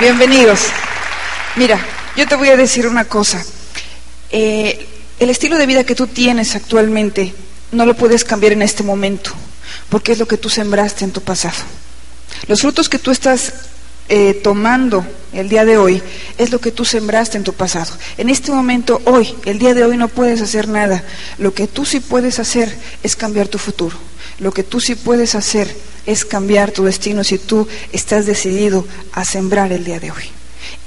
Bienvenidos. Mira, yo te voy a decir una cosa. Eh, el estilo de vida que tú tienes actualmente no lo puedes cambiar en este momento, porque es lo que tú sembraste en tu pasado. Los frutos que tú estás eh, tomando el día de hoy es lo que tú sembraste en tu pasado. En este momento, hoy, el día de hoy no puedes hacer nada. Lo que tú sí puedes hacer es cambiar tu futuro. Lo que tú sí puedes hacer es cambiar tu destino si tú estás decidido a sembrar el día de hoy.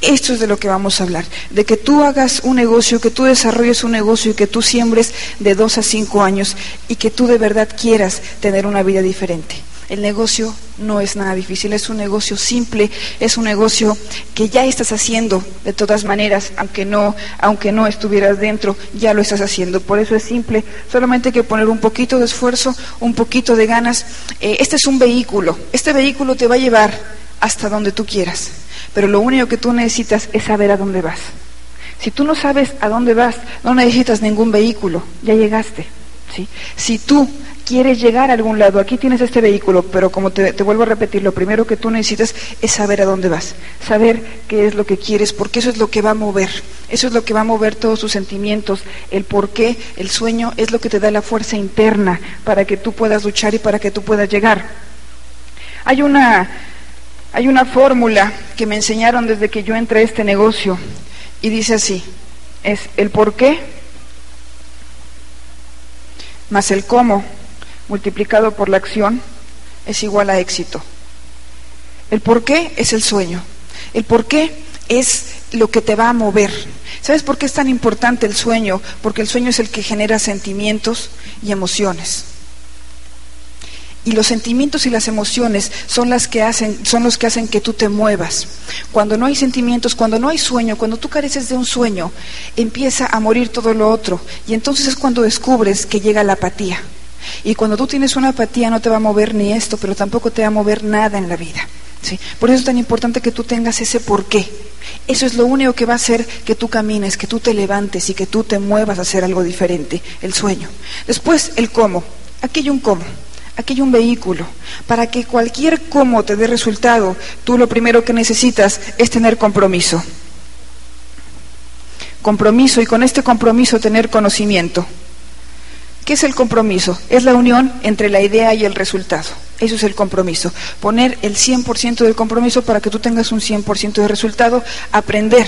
Esto es de lo que vamos a hablar, de que tú hagas un negocio, que tú desarrolles un negocio y que tú siembres de dos a cinco años y que tú de verdad quieras tener una vida diferente. El negocio no es nada difícil, es un negocio simple, es un negocio que ya estás haciendo de todas maneras, aunque no, aunque no estuvieras dentro, ya lo estás haciendo. Por eso es simple, solamente hay que poner un poquito de esfuerzo, un poquito de ganas. Eh, este es un vehículo, este vehículo te va a llevar hasta donde tú quieras, pero lo único que tú necesitas es saber a dónde vas. Si tú no sabes a dónde vas, no necesitas ningún vehículo, ya llegaste. ¿sí? Si tú quieres llegar a algún lado, aquí tienes este vehículo, pero como te, vuelvo a repetir, lo primero que tú necesitas es saber a dónde vas, saber qué es lo que quieres, porque eso es lo que va a mover, eso es lo que va a mover todos tus sentimientos, el por qué, el sueño es lo que te da la fuerza interna para que tú puedas luchar y para que tú puedas llegar. Hay una, hay una fórmula que me enseñaron desde que yo entré a este negocio y dice así, es el por qué más el cómo multiplicado por la acción es igual a éxito. El por qué es el sueño. El por qué es lo que te va a mover. ¿Sabes por qué es tan importante el sueño? Porque el sueño es el que genera sentimientos y emociones. Y los sentimientos y las emociones son las que hacen, son los que hacen que tú te muevas. Cuando no hay sentimientos, cuando no hay sueño, cuando tú careces de un sueño, empieza a morir todo lo otro. Y entonces es cuando descubres que llega la apatía. Y cuando tú tienes una apatía no te va a mover ni esto, pero tampoco te va a mover nada en la vida. ¿sí? Por eso es tan importante que tú tengas ese porqué. Eso es lo único que va a hacer que tú camines, que tú te levantes y que tú te muevas a hacer algo diferente, el sueño. Después, el cómo. Aquí hay un cómo. Aquí hay un vehículo. Para que cualquier cómo te dé resultado, tú lo primero que necesitas es tener compromiso. Compromiso y con este compromiso tener conocimiento. ¿Qué es el compromiso? Es la unión entre la idea y el resultado. Eso es el compromiso. Poner el 100% del compromiso para que tú tengas un 100% de resultado, aprender.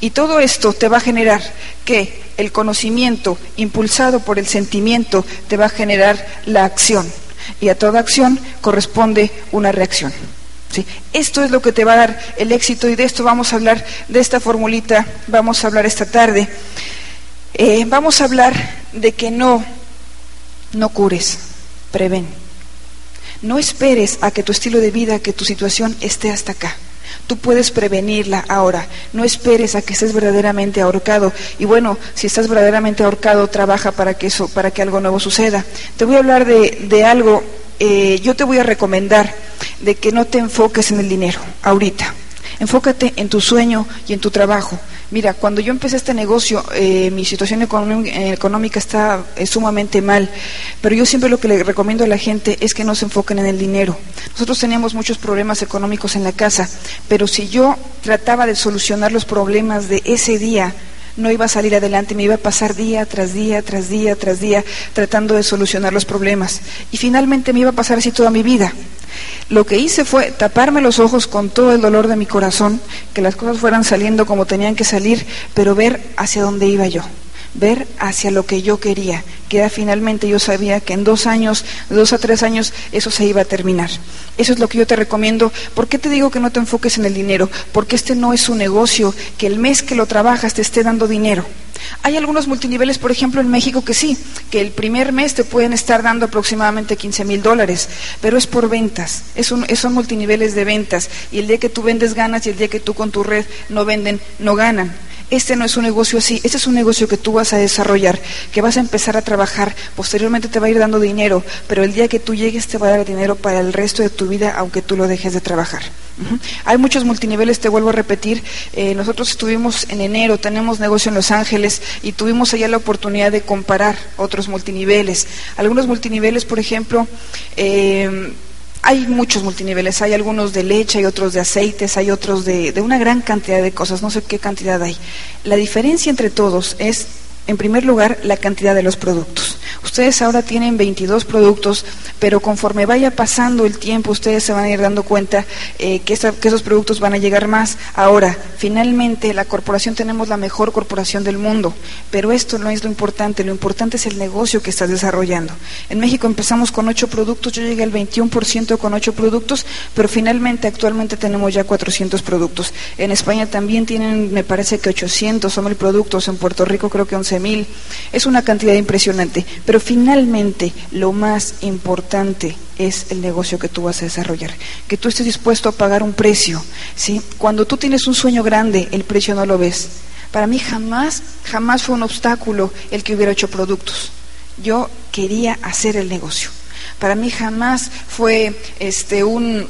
Y todo esto te va a generar que el conocimiento impulsado por el sentimiento te va a generar la acción. Y a toda acción corresponde una reacción. ¿Sí? Esto es lo que te va a dar el éxito y de esto vamos a hablar, de esta formulita, vamos a hablar esta tarde. Eh, vamos a hablar de que no no cures, prevén. No esperes a que tu estilo de vida, que tu situación esté hasta acá. Tú puedes prevenirla ahora. No esperes a que estés verdaderamente ahorcado. Y bueno, si estás verdaderamente ahorcado, trabaja para que eso, para que algo nuevo suceda. Te voy a hablar de, de algo. Eh, yo te voy a recomendar de que no te enfoques en el dinero ahorita. Enfócate en tu sueño y en tu trabajo. Mira, cuando yo empecé este negocio, eh, mi situación económica está sumamente mal, pero yo siempre lo que le recomiendo a la gente es que no se enfoquen en el dinero. Nosotros teníamos muchos problemas económicos en la casa, pero si yo trataba de solucionar los problemas de ese día, no iba a salir adelante, me iba a pasar día tras día, tras día, tras día, tratando de solucionar los problemas. Y finalmente me iba a pasar así toda mi vida. Lo que hice fue taparme los ojos con todo el dolor de mi corazón, que las cosas fueran saliendo como tenían que salir, pero ver hacia dónde iba yo, ver hacia lo que yo quería, que finalmente yo sabía que en dos años, dos a tres años, eso se iba a terminar. Eso es lo que yo te recomiendo. ¿Por qué te digo que no te enfoques en el dinero? Porque este no es un negocio que el mes que lo trabajas te esté dando dinero. Hay algunos multiniveles, por ejemplo, en México que sí, que el primer mes te pueden estar dando aproximadamente 15 mil dólares, pero es por ventas, es son multiniveles de ventas, y el día que tú vendes ganas y el día que tú con tu red no venden, no ganan. Este no es un negocio así, este es un negocio que tú vas a desarrollar, que vas a empezar a trabajar, posteriormente te va a ir dando dinero, pero el día que tú llegues te va a dar dinero para el resto de tu vida, aunque tú lo dejes de trabajar. Hay muchos multiniveles, te vuelvo a repetir, eh, nosotros estuvimos en enero, tenemos negocio en Los Ángeles y tuvimos allá la oportunidad de comparar otros multiniveles. Algunos multiniveles, por ejemplo, eh, hay muchos multiniveles, hay algunos de leche, hay otros de aceites, hay otros de, de una gran cantidad de cosas, no sé qué cantidad hay. La diferencia entre todos es en primer lugar, la cantidad de los productos. Ustedes ahora tienen 22 productos, pero conforme vaya pasando el tiempo, ustedes se van a ir dando cuenta eh, que, esos productos van a llegar más. Ahora, finalmente, la corporación tenemos la mejor corporación del mundo, pero esto no es lo importante, lo importante es el negocio que estás desarrollando. En México empezamos con 8 productos, yo llegué al 21% con 8 productos, pero finalmente, actualmente tenemos ya 400 productos. En España también tienen, me parece que 800 son mil productos, en Puerto Rico creo que 11 mil. Es una cantidad impresionante, pero finalmente lo más importante es el negocio que tú vas a desarrollar, que tú estés dispuesto a pagar un precio. ¿sí? Cuando tú tienes un sueño grande, el precio no lo ves. Para mí jamás, jamás fue un obstáculo el que hubiera hecho productos. Yo quería hacer el negocio. Para mí jamás fue este un,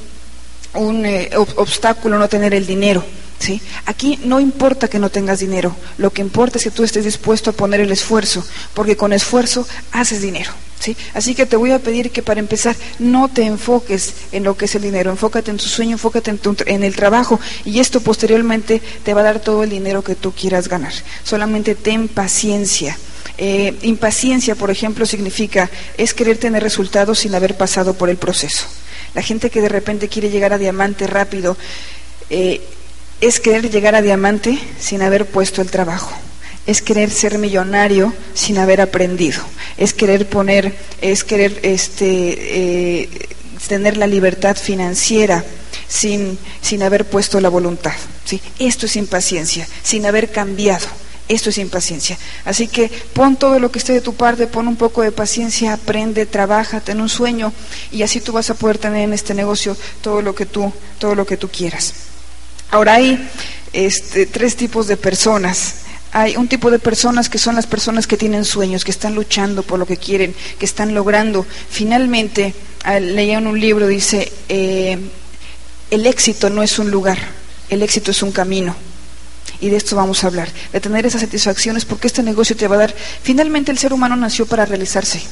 un eh, obstáculo no tener el dinero. ¿Sí? Aquí no importa que no tengas dinero, lo que importa es que tú estés dispuesto a poner el esfuerzo, porque con esfuerzo haces dinero. ¿sí? Así que te voy a pedir que para empezar no te enfoques en lo que es el dinero, enfócate en tu sueño, enfócate en, en el trabajo y esto posteriormente te va a dar todo el dinero que tú quieras ganar. Solamente ten paciencia. Eh, impaciencia, por ejemplo, significa es querer tener resultados sin haber pasado por el proceso. La gente que de repente quiere llegar a diamante rápido, eh, es querer llegar a diamante sin haber puesto el trabajo. Es querer ser millonario sin haber aprendido. Es querer poner, es querer este, eh, tener la libertad financiera sin, sin haber puesto la voluntad. ¿sí? Esto es impaciencia, sin haber cambiado. Esto es impaciencia. Así que pon todo lo que esté de tu parte, pon un poco de paciencia, aprende, trabaja, ten un sueño y así tú vas a poder tener en este negocio todo lo que tú, todo lo que tú quieras. Ahora hay este, tres tipos de personas. Hay un tipo de personas que son las personas que tienen sueños, que están luchando por lo que quieren, que están logrando. Finalmente, leía en un libro, dice, eh, el éxito no es un lugar, el éxito es un camino. Y de esto vamos a hablar, de tener esas satisfacciones, porque este negocio te va a dar, finalmente el ser humano nació para realizarse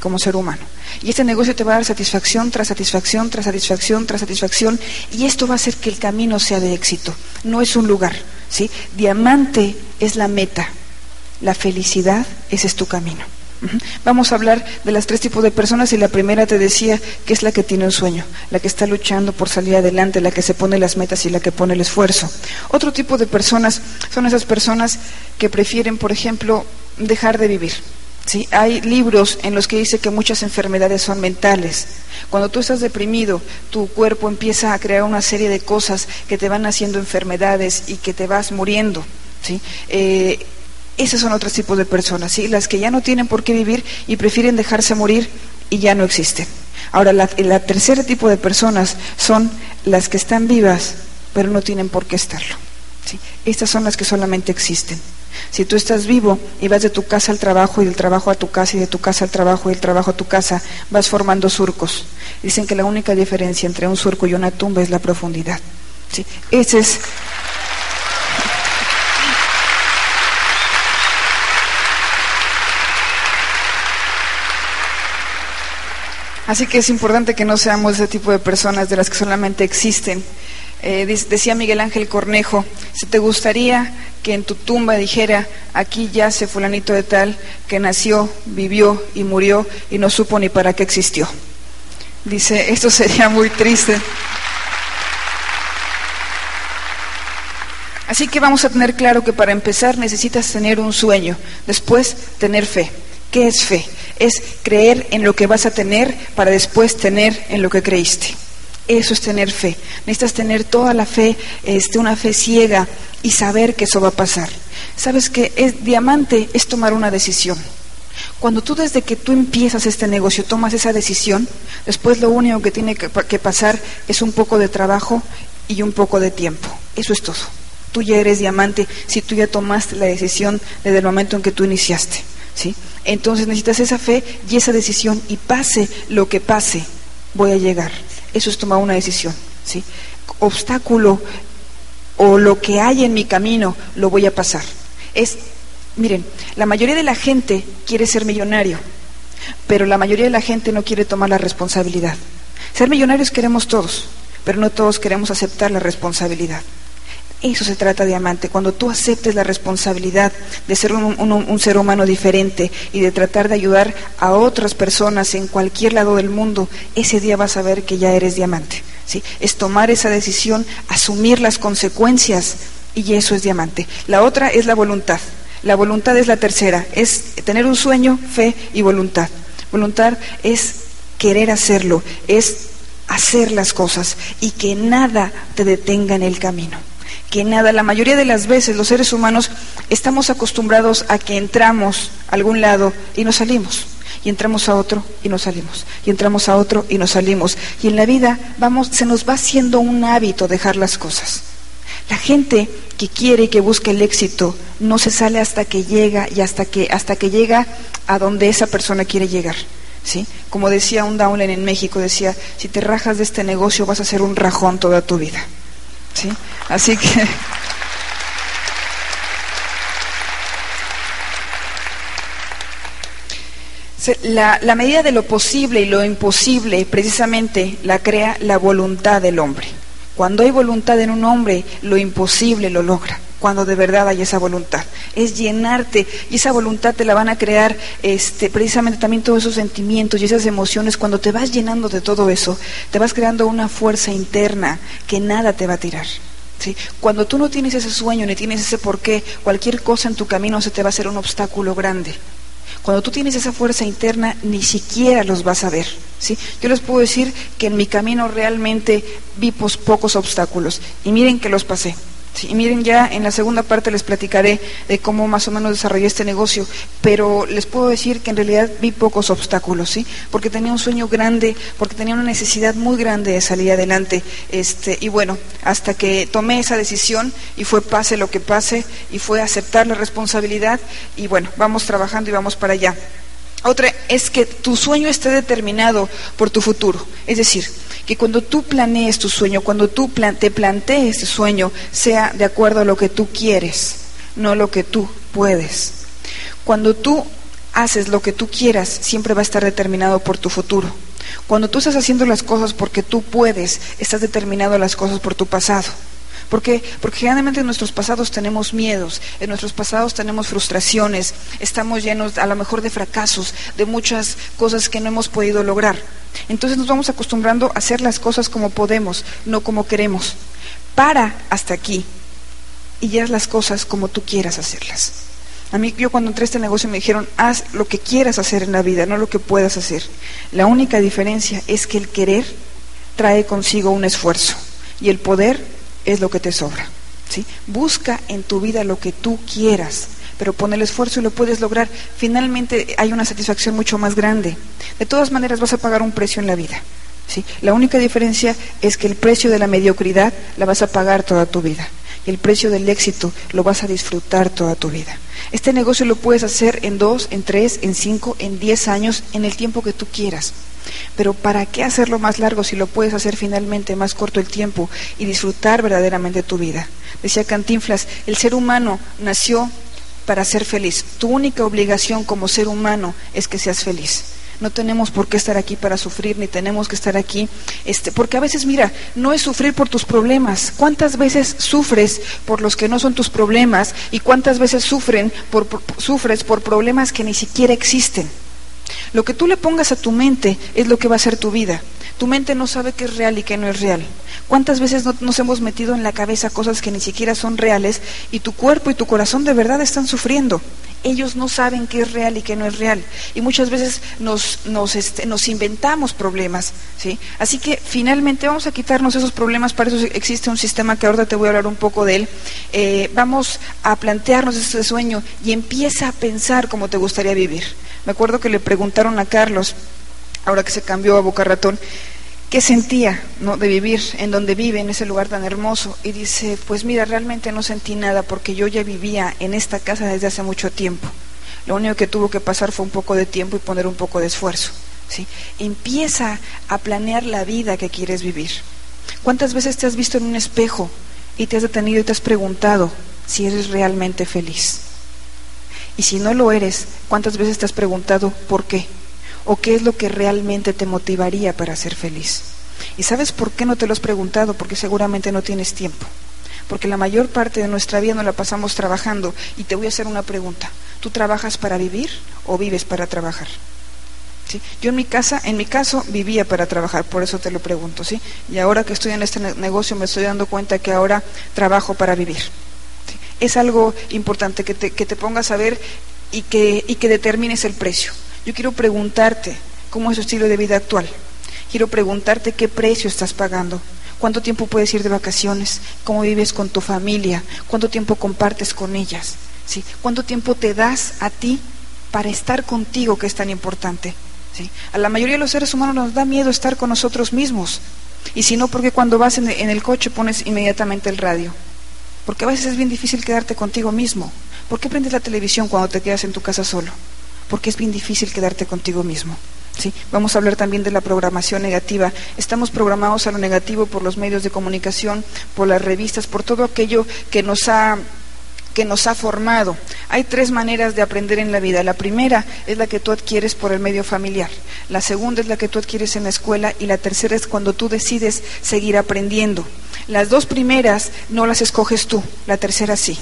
como ser humano. Y este negocio te va a dar satisfacción tras satisfacción, tras satisfacción, tras satisfacción, y esto va a hacer que el camino sea de éxito. No es un lugar, ¿sí? Diamante es la meta, la felicidad, ese es tu camino. Vamos a hablar de las tres tipos de personas y la primera te decía que es la que tiene un sueño, la que está luchando por salir adelante, la que se pone las metas y la que pone el esfuerzo. Otro tipo de personas son esas personas que prefieren, por ejemplo, dejar de vivir. ¿Sí? Hay libros en los que dice que muchas enfermedades son mentales. Cuando tú estás deprimido, tu cuerpo empieza a crear una serie de cosas que te van haciendo enfermedades y que te vas muriendo. ¿sí? Eh, esos son otros tipos de personas, ¿sí? las que ya no tienen por qué vivir y prefieren dejarse morir y ya no existen. Ahora, la, la tercer tipo de personas son las que están vivas, pero no tienen por qué estarlo. ¿sí? Estas son las que solamente existen. Si tú estás vivo y vas de tu casa al trabajo y del trabajo a tu casa y de tu casa al trabajo y del trabajo a tu casa, vas formando surcos. Dicen que la única diferencia entre un surco y una tumba es la profundidad. ¿sí? Ese es. Así que es importante que no seamos ese tipo de personas de las que solamente existen eh, decía Miguel Ángel Cornejo, si te gustaría que en tu tumba dijera, aquí yace fulanito de tal, que nació, vivió y murió y no supo ni para qué existió. Dice, esto sería muy triste. Así que vamos a tener claro que para empezar necesitas tener un sueño, después tener fe. ¿Qué es fe? Es creer en lo que vas a tener para después tener en lo que creíste. Eso es tener fe. Necesitas tener toda la fe, este, una fe ciega y saber que eso va a pasar. Sabes que es diamante es tomar una decisión. Cuando tú desde que tú empiezas este negocio tomas esa decisión, después lo único que tiene que, que pasar es un poco de trabajo y un poco de tiempo. Eso es todo. Tú ya eres diamante si tú ya tomaste la decisión desde el momento en que tú iniciaste. ¿sí? Entonces necesitas esa fe y esa decisión y pase lo que pase, voy a llegar. Eso es tomar una decisión. ¿sí? Obstáculo o lo que hay en mi camino lo voy a pasar. Es, miren, la mayoría de la gente quiere ser millonario, pero la mayoría de la gente no quiere tomar la responsabilidad. Ser millonarios queremos todos, pero no todos queremos aceptar la responsabilidad. Eso se trata diamante, cuando tú aceptes la responsabilidad de ser un, ser humano diferente y de tratar de ayudar a otras personas en cualquier lado del mundo, ese día vas a ver que ya eres diamante. ¿sí? Es tomar esa decisión, asumir las consecuencias y eso es diamante. La otra es la voluntad. La voluntad es la tercera, es tener un sueño, fe y voluntad. Voluntad es querer hacerlo, es hacer las cosas y que nada te detenga en el camino que nada. La mayoría de las veces los seres humanos estamos acostumbrados a que entramos a algún lado y nos salimos. Y entramos a otro y nos salimos. Y entramos a otro y nos salimos. Y en la vida vamos, se nos va haciendo un hábito dejar las cosas. La gente que quiere y que busca el éxito no se sale hasta que llega y hasta que, hasta que llega a donde esa persona quiere llegar. ¿Sí? Como decía un Downland en México, decía, si te rajas de este negocio vas a ser un rajón toda tu vida. ¿sí? Así que... La, la, medida de lo posible y lo imposible precisamente la crea la voluntad del hombre. Cuando hay voluntad en un hombre, lo imposible lo logra cuando de verdad hay esa voluntad. Es llenarte y esa voluntad te la van a crear este, precisamente también todos esos sentimientos y esas emociones. Cuando te vas llenando de todo eso, te vas creando una fuerza interna que nada te va a tirar. Cuando tú no tienes ese sueño ni tienes ese porqué, cualquier cosa en tu camino se te va a hacer un obstáculo grande. Cuando tú tienes esa fuerza interna, ni siquiera los vas a ver. ¿sí? Yo les puedo decir que en mi camino realmente vi pocos obstáculos y miren que los pasé y miren, ya en la segunda parte les platicaré de cómo más o menos desarrollé este negocio, pero les puedo decir que en realidad vi pocos obstáculos, ¿sí? Porque tenía un sueño grande, porque tenía una necesidad muy grande de salir adelante, este, y bueno, hasta que tomé esa decisión y fue pase lo que pase y fue aceptar la responsabilidad y bueno, vamos trabajando y vamos para allá. Otra es que tu sueño esté determinado por tu futuro, es decir, que cuando tú planees tu sueño, cuando tú te plantees ese sueño, sea de acuerdo a lo que tú quieres, no lo que tú puedes. Cuando tú haces lo que tú quieras, siempre va a estar determinado por tu futuro. Cuando tú estás haciendo las cosas porque tú puedes, estás determinado las cosas por tu pasado. ¿Por qué? Porque generalmente en nuestros pasados tenemos miedos, en nuestros pasados tenemos frustraciones, estamos llenos a lo mejor de fracasos, de muchas cosas que no hemos podido lograr. Entonces nos vamos acostumbrando a hacer las cosas como podemos, no como queremos. Para hasta aquí y haz las cosas como tú quieras hacerlas. A mí yo cuando entré a este negocio me dijeron, haz lo que quieras hacer en la vida, no lo que puedas hacer. La única diferencia es que el querer trae consigo un esfuerzo y el poder es lo que te sobra. ¿sí? Busca en tu vida lo que tú quieras, pero pon el esfuerzo y lo puedes lograr. Finalmente hay una satisfacción mucho más grande. De todas maneras vas a pagar un precio en la vida. ¿sí? La única diferencia es que el precio de la mediocridad la vas a pagar toda tu vida. Y el precio del éxito lo vas a disfrutar toda tu vida. Este negocio lo puedes hacer en dos, en tres, en cinco, en diez años, en el tiempo que tú quieras. Pero ¿para qué hacerlo más largo si lo puedes hacer finalmente más corto el tiempo y disfrutar verdaderamente tu vida? Decía Cantinflas, el ser humano nació para ser feliz. Tu única obligación como ser humano es que seas feliz. No tenemos por qué estar aquí para sufrir, ni tenemos que estar aquí, este, porque a veces, mira, no es sufrir por tus problemas. ¿Cuántas veces sufres por los que no son tus problemas y cuántas veces sufren por, sufres por problemas que ni siquiera existen? Lo que tú le pongas a tu mente es lo que va a ser tu vida. Tu mente no sabe qué es real y qué no es real. ¿Cuántas veces no, nos hemos metido en la cabeza cosas que ni siquiera son reales y tu cuerpo y tu corazón de verdad están sufriendo? Ellos no saben qué es real y qué no es real. Y muchas veces nos, nos, este, inventamos problemas. ¿sí? Así que finalmente vamos a quitarnos esos problemas. Para eso existe un sistema que ahora te voy a hablar un poco de él. Eh, vamos a plantearnos ese sueño y empieza a pensar cómo te gustaría vivir. Me acuerdo que le preguntaron a Carlos, ahora que se cambió a Boca Ratón, qué sentía ¿no? de vivir en donde vive, en ese lugar tan hermoso. Y dice, pues mira, realmente no sentí nada porque yo ya vivía en esta casa desde hace mucho tiempo. Lo único que tuvo que pasar fue un poco de tiempo y poner un poco de esfuerzo. ¿sí? Empieza a planear la vida que quieres vivir. ¿Cuántas veces te has visto en un espejo y te has detenido y te has preguntado si eres realmente feliz? Y si no lo eres, ¿cuántas veces te has preguntado por qué? ¿O qué es lo que realmente te motivaría para ser feliz? ¿Y sabes por qué no te lo has preguntado? Porque seguramente no tienes tiempo. Porque la mayor parte de nuestra vida no la pasamos trabajando. Y te voy a hacer una pregunta. ¿Tú trabajas para vivir o vives para trabajar? Yo en mi casa, en mi caso, vivía para trabajar, por eso te lo pregunto, ¿sí? Y ahora que estoy en este negocio me estoy dando cuenta que ahora trabajo para vivir. Es algo importante que te, que te pongas a ver y que, y que determines el precio. Yo quiero preguntarte cómo es tu estilo de vida actual. Quiero preguntarte qué precio estás pagando. ¿Cuánto tiempo puedes ir de vacaciones? ¿Cómo vives con tu familia? ¿Cuánto tiempo compartes con ellas? ¿Sí? ¿Cuánto tiempo te das a ti para estar contigo, que es tan importante? ¿Sí? A la mayoría de los seres humanos nos da miedo estar con nosotros mismos. Y si no, porque cuando vas en el coche pones inmediatamente el radio. Porque a veces es bien difícil quedarte contigo mismo. ¿Por qué prendes la televisión cuando te quedas en tu casa solo? Porque es bien difícil quedarte contigo mismo. ¿sí? Vamos a hablar también de la programación negativa. Estamos programados a lo negativo por los medios de comunicación, por las revistas, por todo aquello que nos ha que nos ha formado. Hay tres maneras de aprender en la vida. La primera es la que tú adquieres por el medio familiar. La segunda es la que tú adquieres en la escuela y la tercera es cuando tú decides seguir aprendiendo. Las dos primeras no las escoges tú, la tercera sí.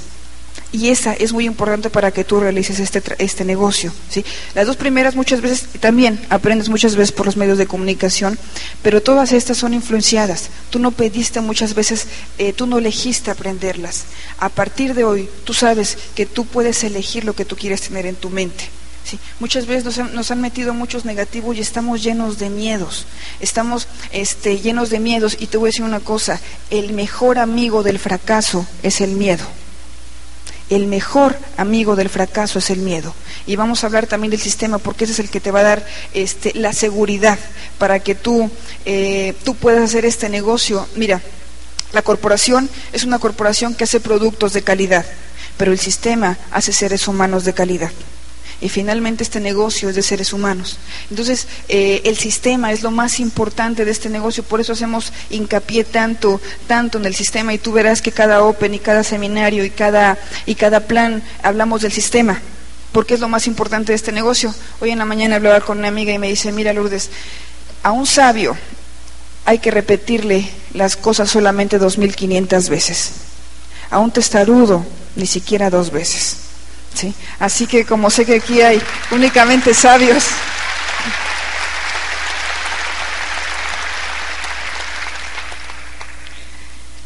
Y esa es muy importante para que tú realices este, este negocio. ¿sí? Las dos primeras muchas veces también aprendes muchas veces por los medios de comunicación, pero todas estas son influenciadas. Tú no pediste muchas veces, eh, tú no elegiste aprenderlas. A partir de hoy, tú sabes que tú puedes elegir lo que tú quieres tener en tu mente. ¿sí? Muchas veces nos han, nos han, metido muchos negativos y estamos llenos de miedos. Estamos este, llenos de miedos y te voy a decir una cosa, el mejor amigo del fracaso es el miedo el mejor amigo del fracaso es el miedo. Y vamos a hablar también del sistema porque ese es el que te va a dar este, la seguridad para que tú, eh, tú puedas hacer este negocio. Mira, la corporación es una corporación que hace productos de calidad, pero el sistema hace seres humanos de calidad y finalmente este negocio es de seres humanos. Entonces, eh, el sistema es lo más importante de este negocio, por eso hacemos hincapié tanto, tanto en el sistema y tú verás que cada Open y cada seminario y cada, y cada plan hablamos del sistema, porque es lo más importante de este negocio. Hoy en la mañana hablaba con una amiga y me dice, mira Lourdes, a un sabio hay que repetirle las cosas solamente dos mil quinientas veces, a un testarudo ni siquiera dos veces. Así que como sé que aquí hay únicamente sabios,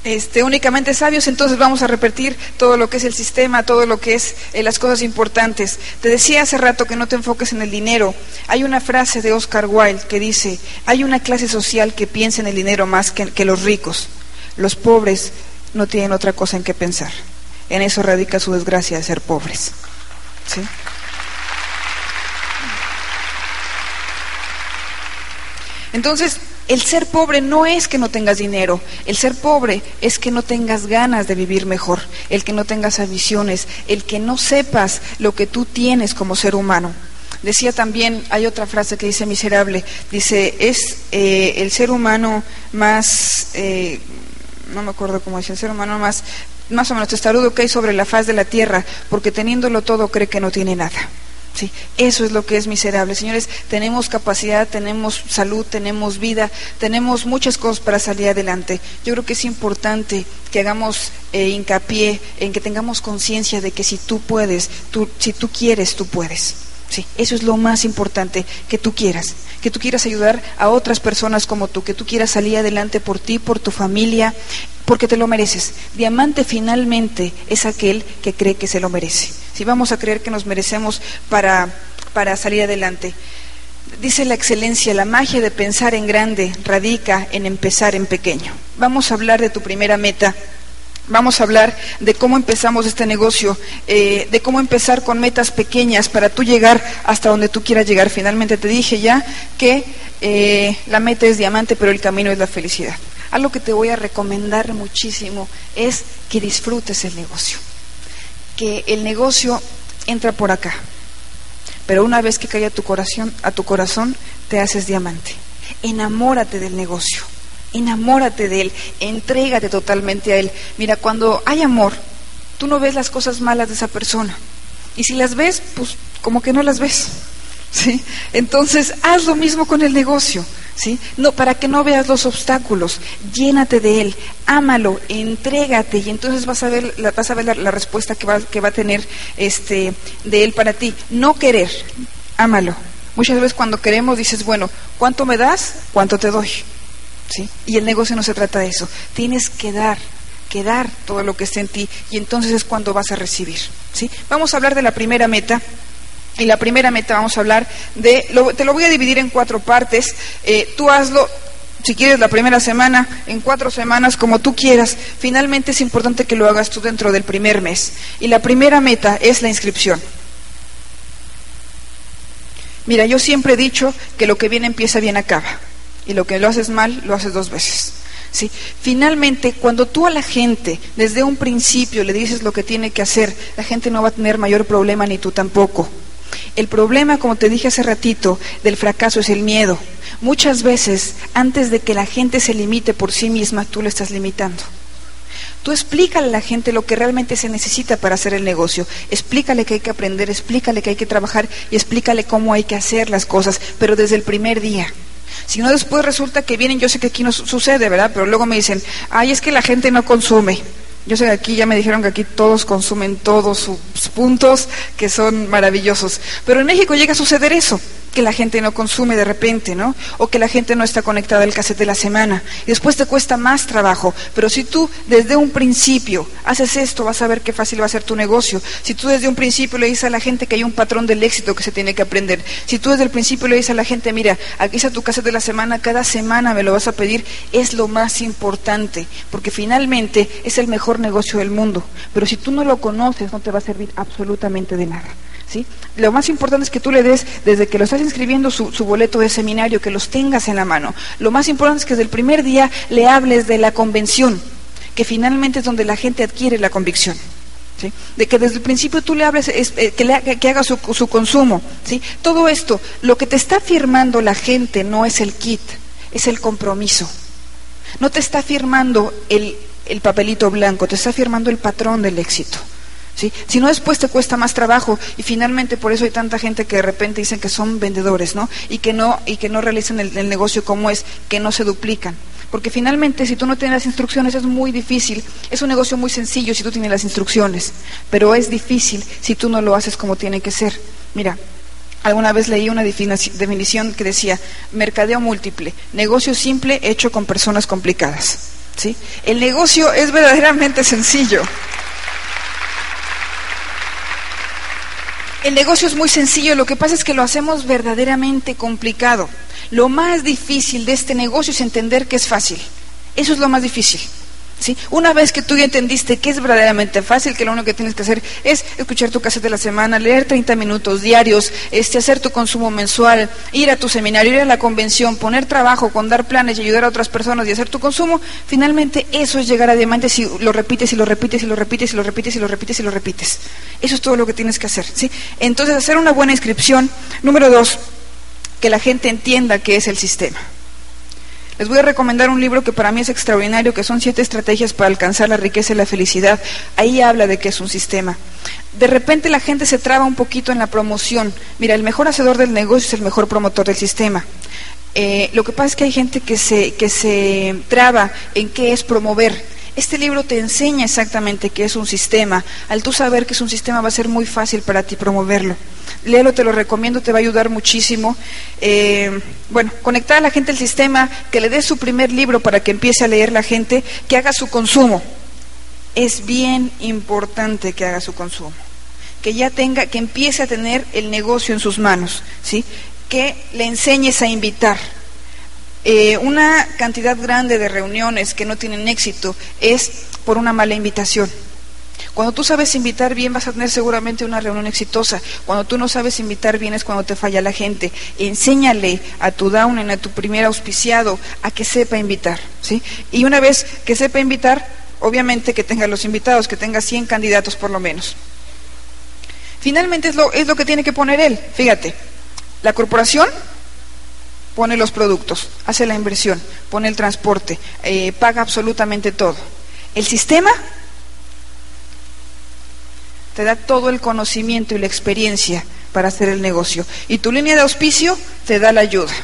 Este, únicamente sabios, entonces vamos a repetir todo lo que es el sistema, todo lo que es eh, las cosas importantes. Te decía hace rato que no te enfoques en el dinero. Hay una frase de Oscar Wilde que dice, hay una clase social que piensa en el dinero más que, que los ricos. Los pobres no tienen otra cosa en que pensar. En eso radica su desgracia de ser pobres. Entonces, el ser pobre no es que no tengas dinero, el ser pobre es que no tengas ganas de vivir mejor, el que no tengas ambiciones, el que no sepas lo que tú tienes como ser humano. Decía también, hay otra frase que dice miserable, dice, es eh, el ser humano más, eh, no me acuerdo cómo dice, el ser humano más más o menos testarudo que hay sobre la faz de la tierra, porque teniéndolo todo cree que no tiene nada. Sí, eso es lo que es miserable. Señores, tenemos capacidad, tenemos salud, tenemos vida, tenemos muchas cosas para salir adelante. Yo creo que es importante que hagamos eh, hincapié en que tengamos conciencia de que si tú puedes, tú, si tú quieres, tú puedes. Sí, eso es lo más importante, que tú quieras, que tú quieras ayudar a otras personas como tú, que tú quieras salir adelante por ti, por tu familia, porque te lo mereces. Diamante finalmente es aquel que cree que se lo merece. Si vamos a creer que nos merecemos para, para salir adelante. Dice la excelencia, la magia de pensar en grande radica en empezar en pequeño. Vamos a hablar de tu primera meta, Vamos a hablar de cómo empezamos este negocio, eh, de cómo empezar con metas pequeñas para tú llegar hasta donde tú quieras llegar. Finalmente te dije ya que eh, la meta es diamante, pero el camino es la felicidad. Algo que te voy a recomendar muchísimo es que disfrutes el negocio. Que el negocio entra por acá, pero una vez que cae a tu corazón, a tu corazón te haces diamante. Enamórate del negocio enamórate de Él, entrégate totalmente a Él. Mira, cuando hay amor, tú no ves las cosas malas de esa persona. Y si las ves, pues como que no las ves. ¿sí? Entonces, haz lo mismo con el negocio. ¿Sí? No, para que no veas los obstáculos, llénate de él, ámalo, entrégate y entonces vas a ver, la, vas a ver la, respuesta que va, que va a tener este, de él para ti. No querer, ámalo. Muchas veces cuando queremos dices, bueno, ¿cuánto me das? ¿Cuánto te doy? Y el negocio no se trata de eso. Tienes que dar, que dar todo lo que esté en ti y entonces es cuando vas a recibir. ¿Sí? Vamos a hablar de la primera meta y la primera meta vamos a hablar de, te lo voy a dividir en cuatro partes, eh, tú hazlo si quieres la primera semana, en cuatro semanas, como tú quieras. Finalmente es importante que lo hagas tú dentro del primer mes. Y la primera meta es la inscripción. Mira, yo siempre he dicho que lo que viene empieza bien acaba. Y lo que lo haces mal, lo haces dos veces. ¿Sí? Finalmente, cuando tú a la gente desde un principio le dices lo que tiene que hacer, la gente no va a tener mayor problema ni tú tampoco. El problema, como te dije hace ratito, del fracaso es el miedo. Muchas veces, antes de que la gente se limite por sí misma, tú lo estás limitando. Tú explícale a la gente lo que realmente se necesita para hacer el negocio. Explícale que hay que aprender, explícale que hay que trabajar y explícale cómo hay que hacer las cosas, pero desde el primer día. Si no, después resulta que vienen, yo sé que aquí no sucede, ¿verdad? Pero luego me dicen, ay, es que la gente no consume. Yo sé que aquí ya me dijeron que aquí todos consumen todos sus puntos, que son maravillosos. Pero en México llega a suceder eso que la gente no consume de repente, ¿no? O que la gente no está conectada al cassette de la semana. Y después te cuesta más trabajo. Pero si tú desde un principio haces esto, vas a ver qué fácil va a ser tu negocio. Si tú desde un principio le dices a la gente que hay un patrón del éxito que se tiene que aprender. Si tú desde el principio le dices a la gente, mira, aquí está tu cassette de la semana, cada semana me lo vas a pedir, es lo más importante. Porque finalmente es el mejor negocio del mundo. Pero si tú no lo conoces, no te va a servir absolutamente de nada. Lo más importante es que tú le des, desde que lo estás inscribiendo su, boleto de seminario, que los tengas en la mano. Lo más importante es que desde el primer día le hables de la convención, que finalmente es donde la gente adquiere la convicción. de que desde el principio tú le hables, eh, que, haga su, consumo. ¿sí? Todo esto, lo que te está firmando la gente no es el kit, es el compromiso. No te está firmando el papelito blanco, te está firmando el patrón del éxito. Si no, después te cuesta más trabajo y finalmente por eso hay tanta gente que de repente dicen que son vendedores, ¿no? Y que no, y que no realizan el, negocio como es, que no se duplican. Porque finalmente, si tú no tienes las instrucciones, es muy difícil. Es un negocio muy sencillo si tú tienes las instrucciones, pero es difícil si tú no lo haces como tiene que ser. Mira, alguna vez leí una definición que decía, mercadeo múltiple, negocio simple hecho con personas complicadas. El negocio es verdaderamente sencillo. El negocio es muy sencillo, lo que pasa es que lo hacemos verdaderamente complicado. Lo más difícil de este negocio es entender que es fácil. Eso es lo más difícil. ¿Sí? Una vez que tú ya entendiste que es verdaderamente fácil, que lo único que tienes que hacer es escuchar tu cassette de la semana, leer 30 minutos diarios, este, hacer tu consumo mensual, ir a tu seminario, ir a la convención, poner trabajo, con dar planes y ayudar a otras personas y hacer tu consumo, finalmente eso es llegar a diamante si lo repites y lo repites y lo repites y lo repites y lo repites y lo repites. Eso es todo lo que tienes que hacer. ¿sí? Entonces, hacer una buena inscripción. Número dos, que la gente entienda qué es el sistema. Les voy a recomendar un libro que para mí es extraordinario, que son siete estrategias para alcanzar la riqueza y la felicidad. Ahí habla de qué es un sistema. De repente la gente se traba un poquito en la promoción. Mira, el mejor hacedor del negocio es el mejor promotor del sistema. Eh, lo que pasa es que hay gente que se, que se traba en qué es promover este libro te enseña exactamente qué es un sistema. Al tú saber que es un sistema va a ser muy fácil para ti promoverlo. Léelo, te lo recomiendo, te va a ayudar muchísimo. Eh, bueno, conectar a la gente al sistema, que le dé su primer libro para que empiece a leer la gente, que haga su consumo. Es bien importante que haga su consumo. Que ya tenga, que empiece a tener el negocio en sus manos, ¿sí? Que le enseñes a invitar eh, una cantidad grande de reuniones que no tienen éxito es por una mala invitación. Cuando tú sabes invitar bien vas a tener seguramente una reunión exitosa. Cuando tú no sabes invitar bien es cuando te falla la gente. Enséñale a tu down, a tu primer auspiciado, a que sepa invitar. ¿sí? Y una vez que sepa invitar, obviamente que tenga los invitados, que tenga 100 candidatos por lo menos. Finalmente es lo, es lo que tiene que poner él. Fíjate, la corporación pone los productos, hace la inversión, pone el transporte, eh, paga absolutamente todo. El sistema te da todo el conocimiento y la experiencia para hacer el negocio. Y tu línea de auspicio te da la ayuda.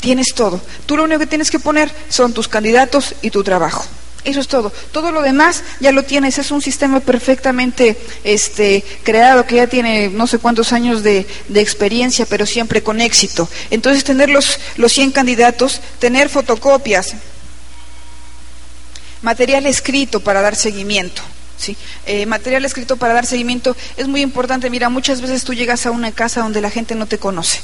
Tienes todo. Tú lo único que tienes que poner son tus candidatos y tu trabajo. Eso es todo. Todo lo demás ya lo tienes. Es un sistema perfectamente este, creado que ya tiene no sé cuántos años de, de experiencia, pero siempre con éxito. Entonces, tener los, los 100 candidatos, tener fotocopias, material escrito para dar seguimiento. ¿sí? Eh, material escrito para dar seguimiento es muy importante. Mira, muchas veces tú llegas a una casa donde la gente no te conoce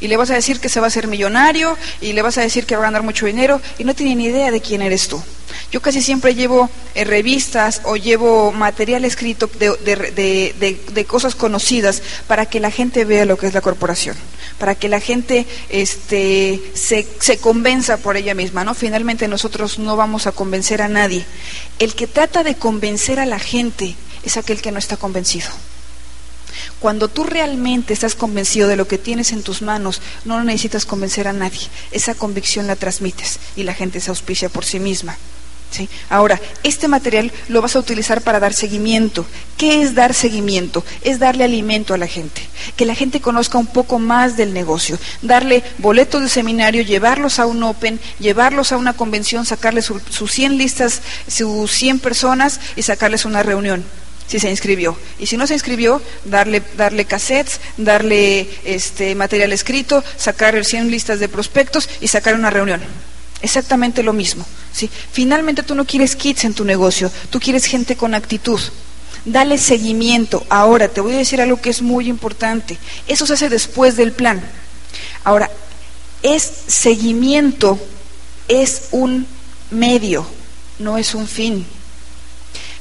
y le vas a decir que se va a hacer millonario y le vas a decir que va a ganar mucho dinero y no tiene ni idea de quién eres tú. Yo casi siempre llevo eh, revistas o llevo material escrito de, cosas conocidas para que la gente vea lo que es la corporación, para que la gente este, se, se convenza por ella misma. ¿no? Finalmente nosotros no vamos a convencer a nadie. El que trata de convencer a la gente es aquel que no está convencido. Cuando tú realmente estás convencido de lo que tienes en tus manos, no necesitas convencer a nadie. Esa convicción la transmites y la gente se auspicia por sí misma. ¿Sí? Ahora, este material lo vas a utilizar para dar seguimiento. ¿Qué es dar seguimiento? Es darle alimento a la gente, que la gente conozca un poco más del negocio, darle boletos de seminario, llevarlos a un Open, llevarlos a una convención, sacarles sus 100 listas, sus 100 personas y sacarles una reunión si se inscribió. Y si no se inscribió, darle, darle cassettes, darle este, material escrito, sacar 100 listas de prospectos y sacar una reunión. Exactamente lo mismo. ¿sí? Finalmente tú no quieres kits en tu negocio, tú quieres gente con actitud. Dale seguimiento. Ahora, te voy a decir algo que es muy importante. Eso se hace después del plan. Ahora, es seguimiento, es un medio, no es un fin.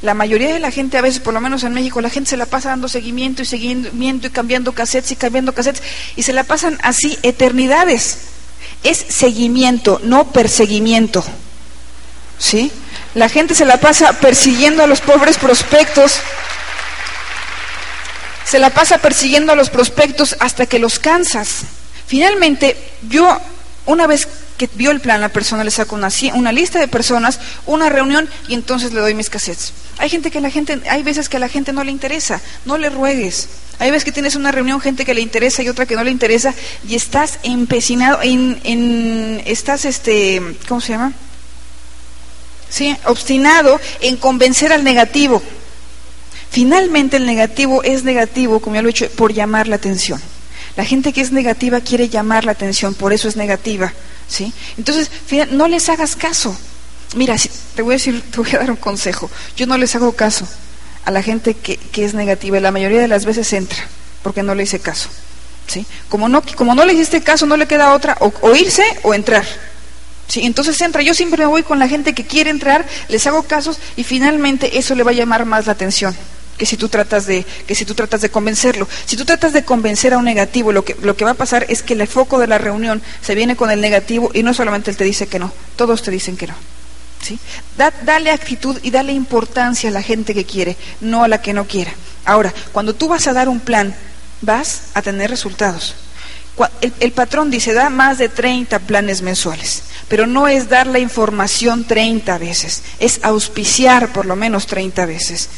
La mayoría de la gente, a veces, por lo menos en México, la gente se la pasa dando seguimiento y seguimiento y cambiando cassettes y cambiando cassettes y se la pasan así eternidades. Es seguimiento, no perseguimiento. ¿Sí? La gente se la pasa persiguiendo a los pobres prospectos. Se la pasa persiguiendo a los prospectos hasta que los cansas. Finalmente, yo, una vez que vio el plan, la persona le saco una, una lista de personas, una reunión y entonces le doy mis cassettes. Hay gente que la gente, hay veces que a la gente no le interesa, no le ruegues. Hay veces que tienes una reunión, gente que le interesa y otra que no le interesa, y estás empecinado, en, en, estás este, ¿cómo se llama? Sí, obstinado en convencer al negativo. Finalmente el negativo es negativo, como ya lo he dicho, por llamar la atención. La gente que es negativa quiere llamar la atención, por eso es negativa. ¿Sí? Entonces, no les hagas caso. Mira, te voy a decir, te voy a dar un consejo. Yo no les hago caso a la gente que, es negativa. La mayoría de las veces entra, porque no le hice caso. ¿sí? Como, no, le hiciste caso, no le queda otra, o, irse o entrar. ¿sí? Entonces entra. Yo siempre me voy con la gente que quiere entrar, les hago casos y finalmente eso le va a llamar más la atención que si tú tratas de que si tú tratas de convencerlo. Si tú tratas de convencer a un negativo, lo que lo que va a pasar es que el foco de la reunión se viene con el negativo y no solamente él te dice que no, todos te dicen que no. ¿sí? dale actitud y dale importancia a la gente que quiere, no a la que no quiera. Ahora, cuando tú vas a dar un plan, vas a tener resultados. El, el, patrón dice, da más de 30 planes mensuales, pero no es dar la información 30 veces, es auspiciar por lo menos 30 veces.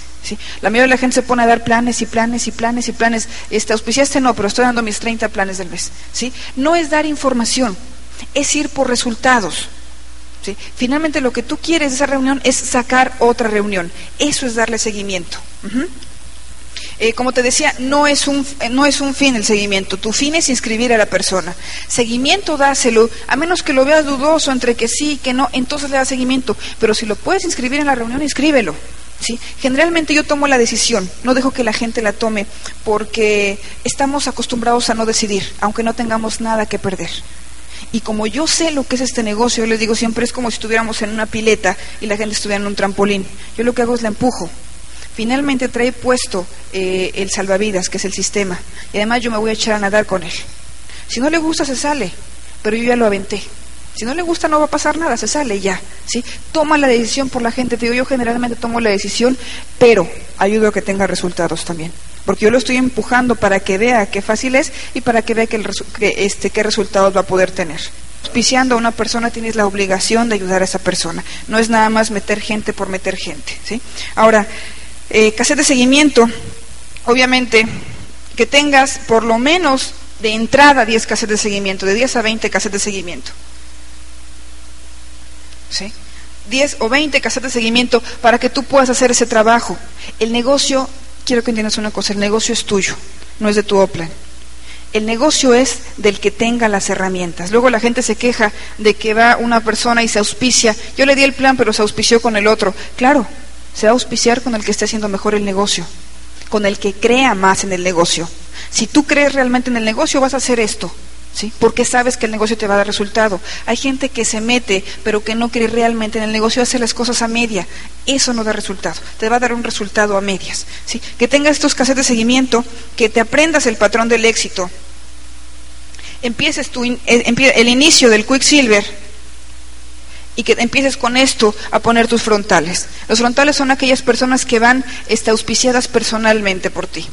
La mayoría de la gente se pone a dar planes y planes y planes y planes. Este, auspiciaste no, pero estoy dando mis 30 planes del mes. ¿sí? No es dar información, es ir por resultados. ¿sí? Finalmente lo que tú quieres de esa reunión es sacar otra reunión. Eso es darle seguimiento. Eh, como te decía, no es, un, no es un fin el seguimiento, tu fin es inscribir a la persona. Seguimiento dáselo, a menos que lo veas dudoso entre que sí y que no, entonces le das seguimiento. Pero si lo puedes inscribir en la reunión, inscríbelo. Generalmente yo tomo la decisión, no dejo que la gente la tome porque estamos acostumbrados a no decidir, aunque no tengamos nada que perder. Y como yo sé lo que es este negocio, yo les digo siempre es como si estuviéramos en una pileta y la gente estuviera en un trampolín. Yo lo que hago es la empujo. Finalmente trae puesto eh, el salvavidas, que es el sistema. Y además yo me voy a echar a nadar con él. Si no le gusta, se sale. Pero yo ya lo aventé. Si no le gusta no va a pasar nada, se sale ya, ¿sí? Toma la decisión por la gente, te digo, yo generalmente tomo la decisión, pero ayudo a que tenga resultados también. Porque yo lo estoy empujando para que vea qué fácil es y para que vea este, qué resultados va a poder tener. Auspiciando a una persona tienes la obligación de ayudar a esa persona. No es nada más meter gente por meter gente, ¿sí? Ahora, eh, cassette de seguimiento, obviamente, que tengas por lo menos De entrada 10 cassettes de seguimiento, de 10 a 20 cassettes de seguimiento. ¿Sí? 10 o 20 cassettes de seguimiento para que tú puedas hacer ese trabajo. El negocio, quiero que entiendas una cosa, el negocio es tuyo, no es de tu Oplan. El negocio es del que tenga las herramientas. Luego la gente se queja de que va una persona y se auspicia. Yo le di el plan, pero se auspició con el otro. Claro, se va a auspiciar con el que esté haciendo mejor el negocio, con el que crea más en el negocio. Si tú crees realmente en el negocio, vas a hacer esto. Porque sabes que el negocio te va a dar resultado. Hay gente que se mete, pero que no cree realmente en el negocio, hace las cosas a media. Eso no da resultado. Te va a dar un resultado a medias. Que tengas estos cassettes de seguimiento, que te aprendas el patrón del éxito. Empieces eh, el inicio del Quicksilver y que empieces con esto a poner tus frontales. Los frontales son aquellas personas que van este, auspiciadas personalmente por ti.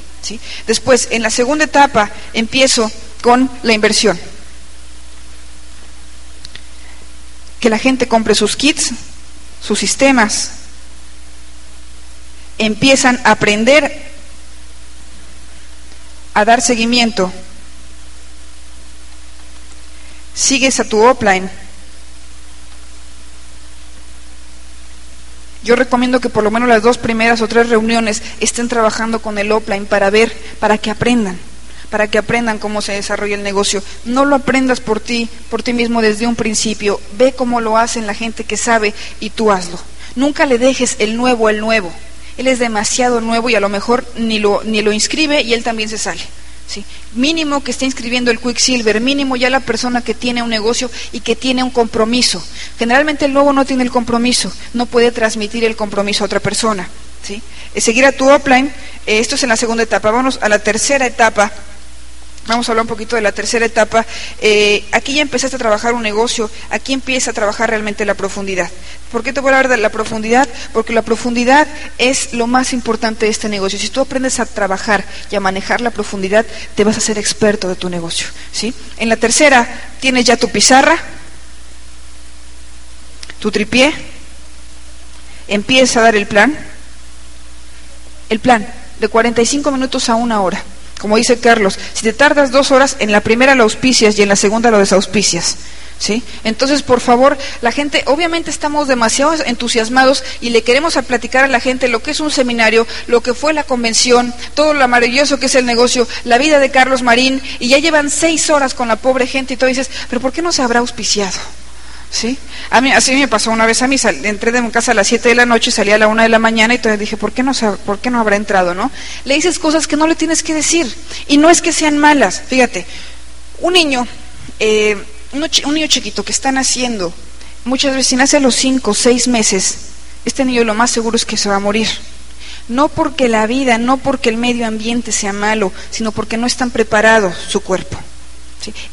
Después, en la segunda etapa, empiezo con la inversión. Que la gente compre sus kits, sus sistemas, empiezan a aprender a dar seguimiento. Sigues a tu offline. Yo recomiendo que por lo menos las dos primeras o tres reuniones estén trabajando con el offline para ver, para que aprendan para que aprendan cómo se desarrolla el negocio. No lo aprendas por ti, por ti mismo desde un principio. Ve cómo lo hacen la gente que sabe y tú hazlo. Nunca le dejes el nuevo al nuevo. Él es demasiado nuevo y a lo mejor ni lo, ni lo inscribe y él también se sale. ¿sí? Mínimo que esté inscribiendo el Quicksilver, mínimo ya la persona que tiene un negocio y que tiene un compromiso. Generalmente el nuevo no tiene el compromiso, no puede transmitir el compromiso a otra persona. ¿sí? Seguir a tu offline, eh, esto es en la segunda etapa. Vamos a la tercera etapa Vamos a hablar un poquito de la tercera etapa. Eh, aquí ya empezaste a trabajar un negocio, aquí empieza a trabajar realmente la profundidad. ¿Por qué te voy a hablar de la profundidad? Porque la profundidad es lo más importante de este negocio. Si tú aprendes a trabajar y a manejar la profundidad, te vas a ser experto de tu negocio. ¿sí? En la tercera tienes ya tu pizarra, tu tripié, empieza a dar el plan, el plan de 45 minutos a una hora como dice Carlos, si te tardas dos horas, en la primera lo auspicias y en la segunda lo desauspicias. ¿Sí? Entonces, por favor, la gente, obviamente estamos demasiado entusiasmados y le queremos a platicar a la gente lo que es un seminario, lo que fue la convención, todo lo maravilloso que es el negocio, la vida de Carlos Marín, y ya llevan seis horas con la pobre gente y tú dices, pero ¿por qué no se habrá auspiciado? ¿Sí? A mí, así me pasó una vez a mí, entré de mi casa a las 7 de la noche, salí a la 1 de la mañana y entonces dije, ¿por qué, no, ¿por qué no habrá entrado? ¿no? Le dices cosas que no le tienes que decir. Y no es que sean malas, fíjate, un niño, eh, un, niño chiquito que está naciendo, muchas veces nace a los 5 o 6 meses, este niño lo más seguro es que se va a morir. No porque la vida, no porque el medio ambiente sea malo, sino porque no están preparados su cuerpo.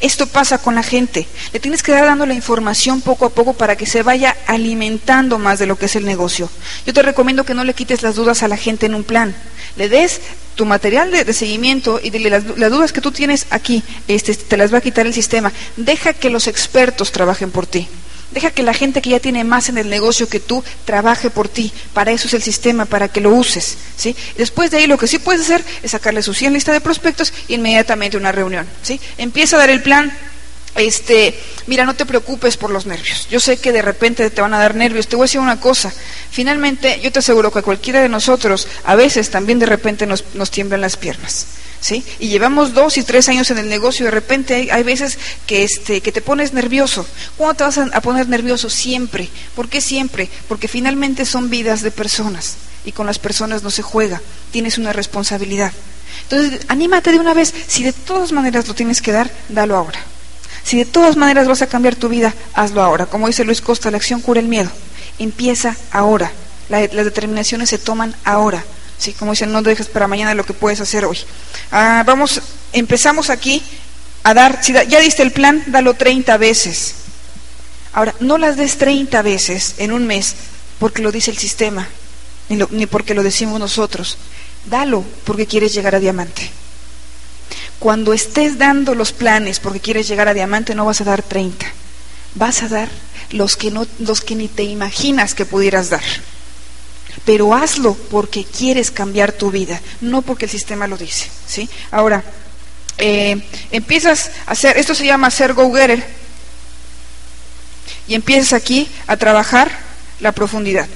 Esto pasa con la gente. Le tienes que dar dando la información poco a poco para que se vaya alimentando más de lo que es el negocio. Yo te recomiendo que no le quites las dudas a la gente en un plan. Le des tu material de, seguimiento y dile las, las, dudas que tú tienes aquí, este, te las va a quitar el sistema. Deja que los expertos trabajen por ti. Deja que la gente que ya tiene más en el negocio que tú trabaje por ti. Para eso es el sistema, para que lo uses. ¿sí? Después de ahí lo que sí puedes hacer es sacarle su 100 lista de prospectos e inmediatamente una reunión. ¿sí? Empieza a dar el plan. Este, mira, no te preocupes por los nervios. Yo sé que de repente te van a dar nervios. Te voy a decir una cosa. Finalmente, yo te aseguro que cualquiera de nosotros, a veces también de repente nos, tiemblan las piernas. ¿sí? Y llevamos dos y tres años en el negocio y de repente hay, veces que, este, que te pones nervioso. ¿Cuándo te vas a, poner nervioso? Siempre. ¿Por qué siempre? Porque finalmente son vidas de personas y con las personas no se juega. Tienes una responsabilidad. Entonces, anímate de una vez. Si de todas maneras lo tienes que dar, dalo ahora. Si de todas maneras vas a cambiar tu vida, hazlo ahora. Como dice Luis Costa, la acción cura el miedo. Empieza ahora. las determinaciones se toman ahora. ¿sí? Como dicen, no dejes para mañana lo que puedes hacer hoy. Ah, vamos, empezamos aquí a dar, si ya diste el plan, dalo 30 veces. Ahora, no las des 30 veces en un mes porque lo dice el sistema, ni, ni porque lo decimos nosotros. Dalo porque quieres llegar a diamante. Cuando estés dando los planes porque quieres llegar a diamante, no vas a dar 30. Vas a dar los que, no, los que ni te imaginas que pudieras dar pero hazlo porque quieres cambiar tu vida, no porque el sistema lo dice. ¿sí? Ahora, eh, empiezas a hacer, esto se llama ser go-getter, y empiezas aquí a trabajar la profundidad.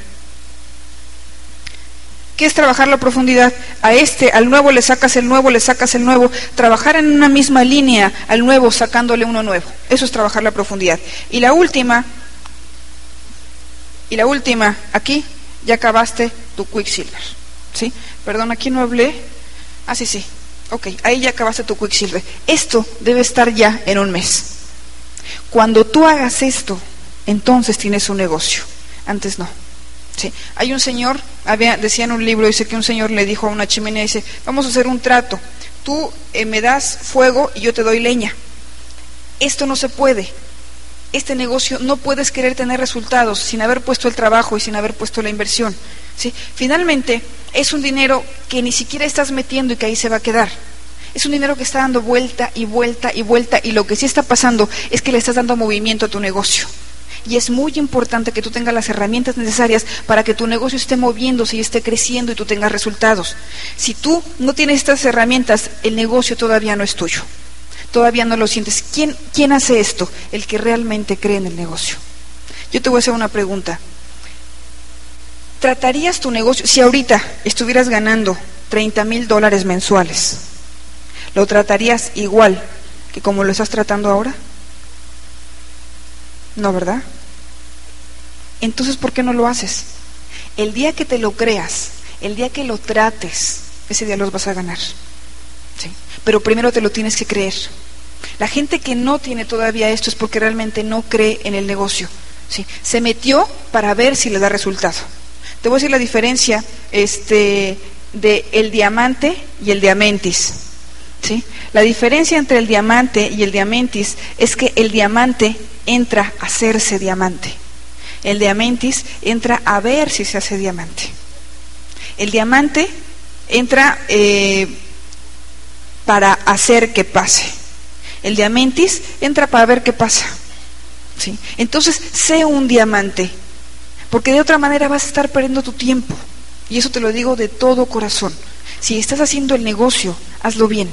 ¿Qué es trabajar la profundidad? A este, al nuevo le sacas el nuevo, le sacas el nuevo. Trabajar en una misma línea al nuevo sacándole uno nuevo. Eso es trabajar la profundidad. Y la última, y la última, aquí ya acabaste tu Quicksilver. ¿Sí? Perdón, aquí no hablé. Ah, sí, sí. Ok, ahí ya acabaste tu Quicksilver. Esto debe estar ya en un mes. Cuando tú hagas esto, entonces tienes un negocio. Antes no. Sí. Hay un señor, había, decía en un libro, dice que un señor le dijo a una chimenea, dice, vamos a hacer un trato, tú eh, me das fuego y yo te doy leña. Esto no se puede. Este negocio no puedes querer tener resultados sin haber puesto el trabajo y sin haber puesto la inversión. ¿sí? Finalmente, es un dinero que ni siquiera estás metiendo y que ahí se va a quedar. Es un dinero que está dando vuelta y vuelta y vuelta y lo que sí está pasando es que le estás dando movimiento a tu negocio y es muy importante que tú tengas las herramientas necesarias para que tu negocio esté moviéndose y esté creciendo y tú tengas resultados. Si tú no tienes estas herramientas, el negocio todavía no es tuyo. Todavía no lo sientes. ¿Quién, quién hace esto? El que realmente cree en el negocio. Yo te voy a hacer una pregunta. ¿Tratarías tu negocio, si ahorita estuvieras ganando 30 mil dólares mensuales, ¿lo tratarías igual que como lo estás tratando ahora? No, ¿verdad? Entonces, ¿por qué no lo haces? El día que te lo creas, el día que lo trates, ese día los vas a ganar. ¿sí? Pero primero te lo tienes que creer. La gente que no tiene todavía esto es porque realmente no cree en el negocio. ¿sí? Se metió para ver si le da resultado. Te voy a decir la diferencia este, de el diamante y el diamantis. ¿sí? La diferencia entre el diamante y el diamantis es que el diamante entra a hacerse diamante. El diamantis entra a ver si se hace diamante. El diamante entra eh, para hacer que pase. El diamantis entra para ver qué pasa. ¿sí? Entonces, sé un diamante, porque de otra manera vas a estar perdiendo tu tiempo. Y eso te lo digo de todo corazón. Si estás haciendo el negocio, hazlo bien.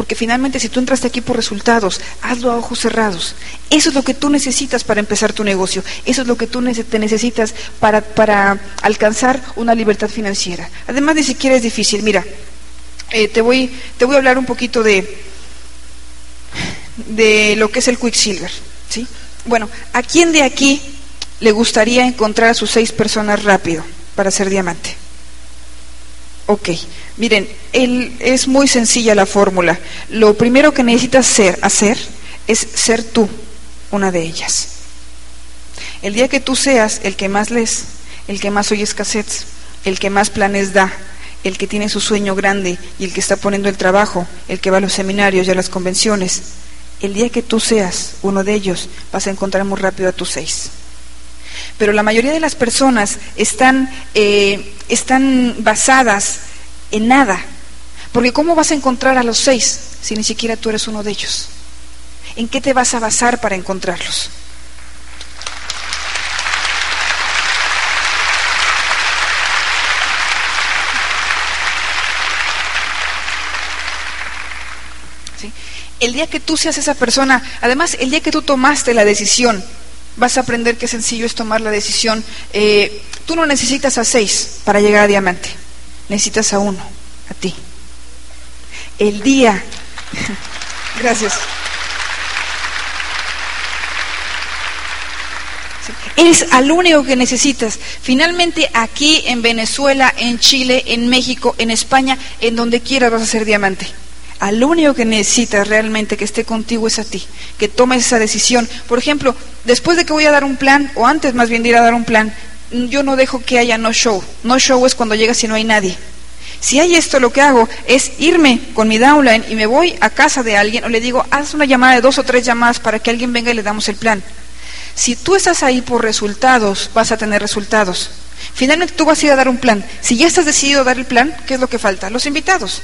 Porque finalmente si tú entraste aquí por resultados, hazlo a ojos cerrados. Eso es lo que tú necesitas para empezar tu negocio. Eso es lo que tú te necesitas para, para alcanzar una libertad financiera. Además ni siquiera es difícil. Mira, eh, te, voy, te voy a hablar un poquito de, de lo que es el Quicksilver. ¿sí? Bueno, ¿a quién de aquí le gustaría encontrar a sus seis personas rápido para ser diamante? Ok, miren, es muy sencilla la fórmula. Lo primero que necesitas ser, hacer es ser tú, una de ellas. El día que tú seas el que más lees, el que más oyes cassettes, el que más planes da, el que tiene su sueño grande y el que está poniendo el trabajo, el que va a los seminarios y a las convenciones, el día que tú seas uno de ellos, vas a encontrar muy rápido a tus seis. Pero la mayoría de las personas están, eh, están basadas en nada. Porque ¿cómo vas a encontrar a los seis si ni siquiera tú eres uno de ellos? ¿En qué te vas a basar para encontrarlos? El día que tú seas esa persona, además el día que tú tomaste la decisión vas a aprender qué sencillo es tomar la decisión. Eh, tú no necesitas a seis para llegar a diamante, necesitas a uno, a ti. El día, gracias. Eres al único que necesitas. Finalmente aquí en Venezuela, en Chile, en México, en España, en donde quieras vas a ser diamante al único que necesitas realmente que esté contigo es a ti, que tomes esa decisión. Por ejemplo, después de que voy a dar un plan, o antes más bien de ir a dar un plan, yo no dejo que haya no show. No show es cuando llegas y no hay nadie. Si hay esto, lo que hago es irme con mi downline y me voy a casa de alguien o le digo, haz una llamada de dos o tres llamadas para que alguien venga y le damos el plan. Si tú estás ahí por resultados, vas a tener resultados. Finalmente tú vas a ir a dar un plan. Si ya estás decidido a dar el plan, ¿qué es lo que falta? Los invitados.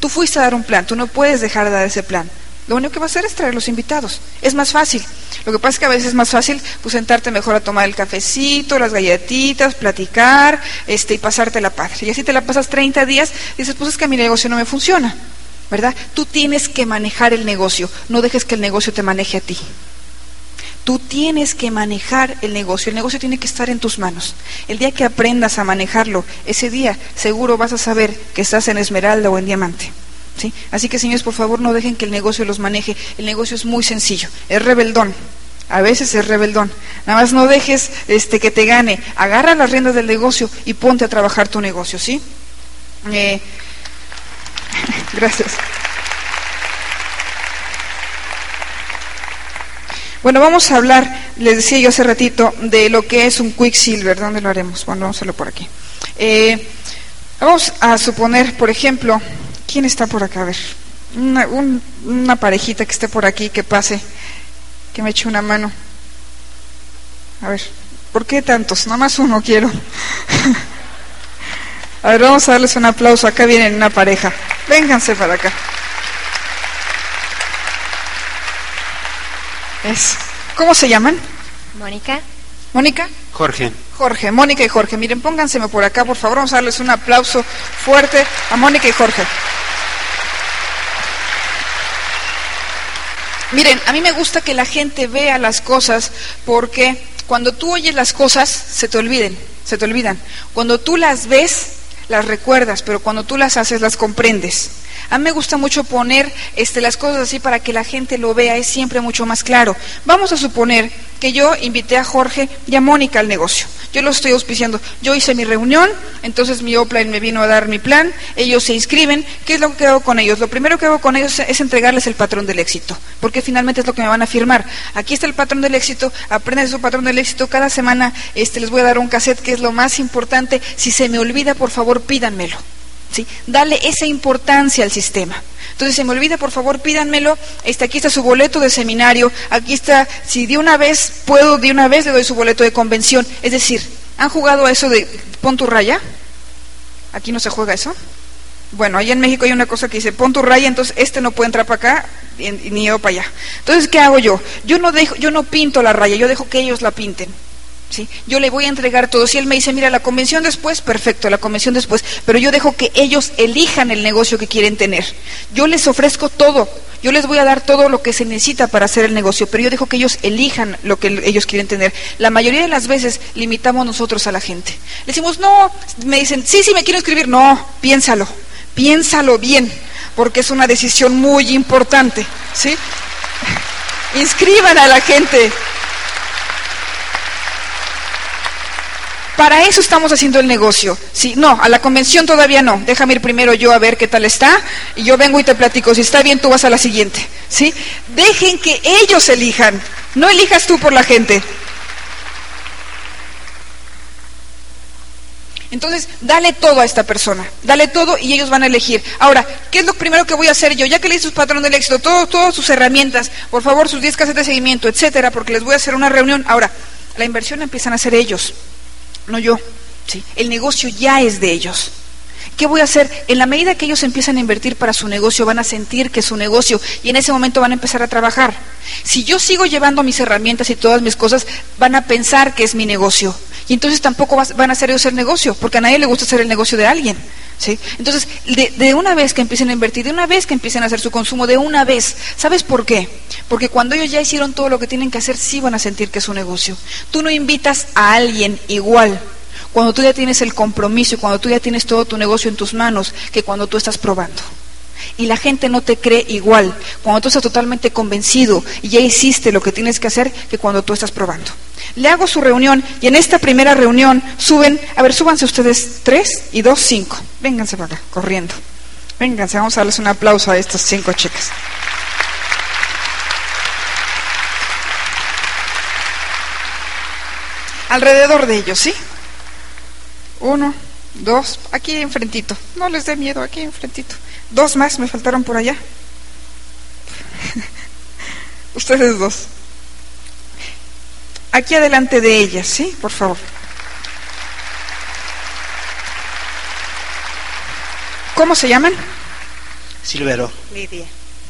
Tú fuiste a dar un plan, tú no puedes dejar de dar ese plan. Lo único que va a hacer es traer los invitados. Es más fácil. Lo que pasa es que a veces es más fácil pues, sentarte mejor a tomar el cafecito, las galletitas, platicar este, y pasarte la paz. Y así te la pasas 30 días, dices, pues es que mi negocio no me funciona. ¿verdad? Tú tienes que manejar el negocio, no dejes que el negocio te maneje a ti. Tú tienes que manejar el negocio, el negocio tiene que estar en tus manos. El día que aprendas a manejarlo, ese día seguro vas a saber que estás en esmeralda o en diamante. ¿sí? Así que señores, por favor, no dejen que el negocio los maneje. El negocio es muy sencillo, es rebeldón. A veces es rebeldón. Nada más no dejes este, que te gane. Agarra las riendas del negocio y ponte a trabajar tu negocio, ¿sí? Eh, gracias. Bueno, vamos a hablar, les decía yo hace ratito, de lo que es un Quicksilver. ¿Dónde lo haremos? Bueno, vamos a hacerlo por aquí. Eh, vamos a suponer, por ejemplo, ¿quién está por acá? A ver, una, una parejita que esté por aquí, que pase, que me eche una mano. A ver, ¿por qué tantos? Nada más uno quiero. a ver, vamos a darles un aplauso. Acá vienen una pareja. Vénganse para acá. ¿Cómo se llaman? Mónica. ¿Mónica? Jorge. Jorge, Mónica y Jorge. Miren, pónganseme por acá, por favor. Vamos a darles un aplauso fuerte a Mónica y Jorge. Miren, a mí me gusta que la gente vea las cosas porque cuando tú oyes las cosas se te olviden, se te olvidan. Cuando tú las ves, las recuerdas, pero cuando tú las haces, las comprendes. A mí me gusta mucho poner este, las cosas así para que la gente lo vea, es siempre mucho más claro. Vamos a suponer que yo invité a Jorge y a Mónica al negocio. Yo lo estoy auspiciando. Yo hice mi reunión, entonces mi Opline me vino a dar mi plan, ellos se inscriben. ¿Qué es lo que hago con ellos? Lo primero que hago con ellos es entregarles el patrón del éxito, porque finalmente es lo que me van a firmar. Aquí está el patrón del éxito, aprendan su patrón del éxito. Cada semana este, les voy a dar un cassette que es lo más importante. Si se me olvida, por favor, pídanmelo. ¿sí? Dale esa importancia al sistema. Entonces, se me olvida, por favor, pídanmelo. Este, aquí está su boleto de seminario. Aquí está, si de una vez puedo, de una vez le doy su boleto de convención. Es decir, ¿han jugado a eso de pon tu raya? ¿Aquí no se juega eso? Bueno, allá en México hay una cosa que dice pon tu raya, entonces este no puede entrar para acá ni yo para allá. Entonces, ¿qué hago yo? Yo no, dejo, yo no pinto la raya, yo dejo que ellos la pinten. Yo le voy a entregar todo. Si él me dice, mira, la convención después, perfecto, la convención después, pero yo dejo que ellos elijan el negocio que quieren tener. Yo les ofrezco todo, yo les voy a dar todo lo que se necesita para hacer el negocio, pero yo dejo que ellos elijan lo que ellos quieren tener. La mayoría de las veces limitamos nosotros a la gente. Le decimos, no, me dicen, sí, sí, me quiero escribir. No, piénsalo, piénsalo bien, porque es una decisión muy importante, ¿sí? Inscriban a la gente, Para eso estamos haciendo el negocio. Sí, no, a la convención todavía no. Déjame ir primero yo a ver qué tal está y yo vengo y te platico. Si está bien, tú vas a la siguiente. ¿Sí? Dejen que ellos elijan. No elijas tú por la gente. Entonces, dale todo a esta persona, dale todo y ellos van a elegir. Ahora, ¿qué es lo primero que voy a hacer yo? Ya que le hice sus patrón del éxito, todo, todas sus herramientas, por favor, sus 10 casas de seguimiento, etcétera, porque les voy a hacer una reunión. Ahora, la inversión empiezan a hacer ellos no yo. ¿sí? El negocio ya es de ellos. ¿Qué voy a hacer? En la medida que ellos empiezan a invertir para su negocio, van a sentir que es su negocio y en ese momento van a empezar a trabajar. Si yo sigo llevando mis herramientas y todas mis cosas, van a pensar que es mi negocio. Y entonces tampoco van a hacer ellos el negocio, porque a nadie le gusta hacer el negocio de alguien. ¿sí? Entonces, de, una vez que empiecen a invertir, de una vez que empiecen a hacer su consumo, de una vez, ¿sabes por qué? Porque cuando ellos ya hicieron todo lo que tienen que hacer, sí van a sentir que es su negocio. Tú no invitas a alguien igual cuando tú ya tienes el compromiso y cuando tú ya tienes todo tu negocio en tus manos que cuando tú estás probando. Y la gente no te cree igual cuando tú estás totalmente convencido y ya hiciste lo que tienes que hacer que cuando tú estás probando. Le hago su reunión y en esta primera reunión suben, a ver, súbanse ustedes tres y dos, cinco. Vénganse para acá, corriendo. Vénganse, vamos a darles un aplauso a estas cinco chicas. Alrededor de ellos, ¿sí? Uno, dos, aquí enfrentito. No les dé miedo, aquí enfrentito. Dos más me faltaron por allá. Ustedes dos. Aquí adelante de ellas, ¿sí? Por favor. ¿Cómo se llaman? Silvero. Lidia.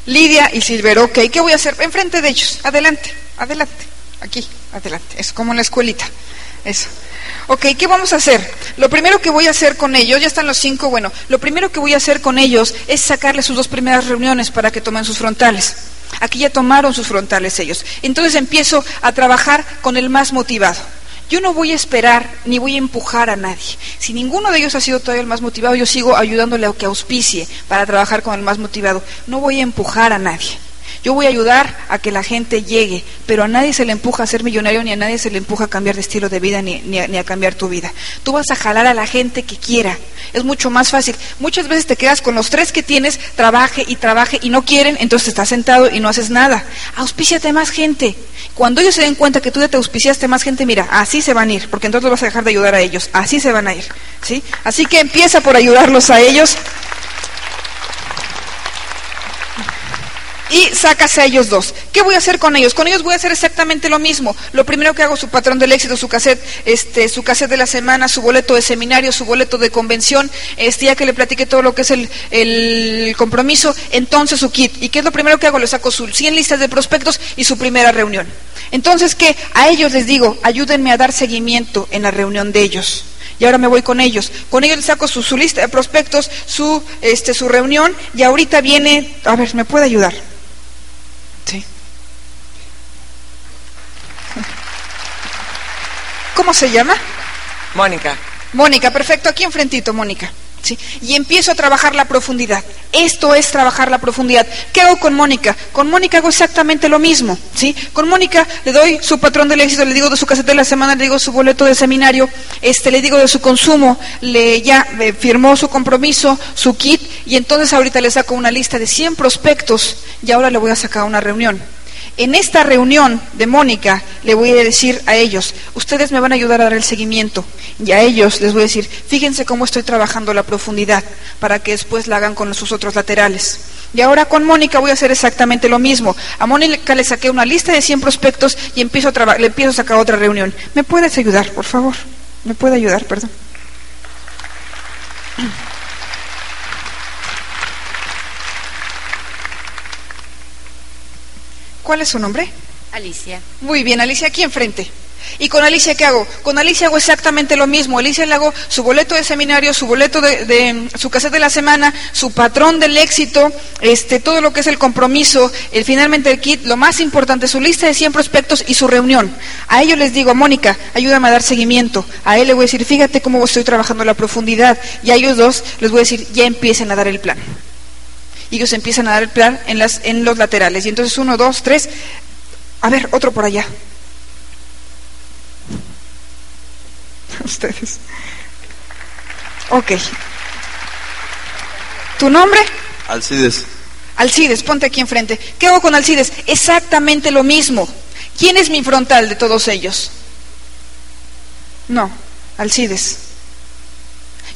Lidia y Silvero, ok. ¿Qué voy a hacer? Enfrente de ellos. Adelante, adelante. Aquí, adelante. Es como en la escuelita. Eso. Ok, ¿qué vamos a hacer? Lo primero que voy a hacer con ellos, ya están los cinco, bueno, lo primero que voy a hacer con ellos es sacarles sus dos primeras reuniones para que tomen sus frontales. Aquí ya tomaron sus frontales ellos. Entonces empiezo a trabajar con el más motivado. Yo no voy a esperar ni voy a empujar a nadie. Si ninguno de ellos ha sido todavía el más motivado, yo sigo ayudándole a que auspicie para trabajar con el más motivado. No voy a empujar a nadie. Yo voy a ayudar a que la gente llegue, pero a nadie se le empuja a ser millonario, ni a nadie se le empuja a cambiar de estilo de vida, ni, ni, a, cambiar tu vida. Tú vas a jalar a la gente que quiera. Es mucho más fácil. Muchas veces te quedas con los tres que tienes, trabaje y trabaje y no quieren, entonces estás sentado y no haces nada. Auspíciate más gente. Cuando ellos se den cuenta que tú ya te auspiciaste más gente, mira, así se van a ir, porque entonces vas a dejar de ayudar a ellos. Así se van a ir. ¿sí? Así que empieza por ayudarlos a ellos. Y sacas a ellos dos. ¿Qué voy a hacer con ellos? Con ellos voy a hacer exactamente lo mismo. Lo primero que hago, su patrón del éxito, su cassette, este, su cassette de la semana, su boleto de seminario, su boleto de convención, este, ya que le platiqué todo lo que es el, el compromiso, entonces su kit. ¿Y qué es lo primero que hago? Le saco sus 100 listas de prospectos y su primera reunión. Entonces, ¿qué? A ellos les digo, ayúdenme a dar seguimiento en la reunión de ellos y ahora me voy con ellos. Con ellos les saco su, su lista de prospectos, su, este, su reunión, y ahorita viene, a ver, ¿me puede ayudar? Sí. ¿Cómo se llama? Mónica. Mónica, perfecto, aquí enfrentito, Mónica. ¿Sí? Y empiezo a trabajar la profundidad. Esto es trabajar la profundidad. ¿Qué hago con Mónica? Con Mónica hago exactamente lo mismo. ¿sí? Con Mónica le doy su patrón del éxito, le digo de su caseta de la semana, le digo su boleto de seminario, este, le digo de su consumo, le ya eh, firmó su compromiso, su kit, y entonces ahorita le saco una lista de 100 prospectos y ahora le voy a sacar una reunión. En esta reunión de Mónica le voy a decir a ellos, ustedes me van a ayudar a dar el seguimiento y a ellos les voy a decir, fíjense cómo estoy trabajando la profundidad para que después la hagan con sus otros laterales. Y ahora con Mónica voy a hacer exactamente lo mismo. A Mónica le saqué una lista de 100 prospectos y empiezo a le empiezo a sacar otra reunión. ¿Me puedes ayudar, por favor? ¿Me puede ayudar, perdón? ¿Cuál es su nombre? Alicia. Muy bien, Alicia, aquí enfrente. ¿Y con Alicia qué hago? Con Alicia hago exactamente lo mismo. Alicia le hago su boleto de seminario, su boleto de, de su cassette de la semana, su patrón del éxito, este, todo lo que es el compromiso, el, finalmente el kit, lo más importante, su lista de 100 prospectos y su reunión. A ellos les digo, Mónica, ayúdame a dar seguimiento. A él le voy a decir, fíjate cómo estoy trabajando la profundidad. Y a ellos dos les voy a decir, ya empiecen a dar el plan y ellos empiezan a dar el plan en, las, en los laterales. Y entonces uno, dos, tres, a ver, otro por allá. Ustedes. Ok. ¿Tu nombre? Alcides. Alcides, ponte aquí enfrente. ¿Qué hago con Alcides? Exactamente lo mismo. ¿Quién es mi frontal de todos ellos? No, Alcides.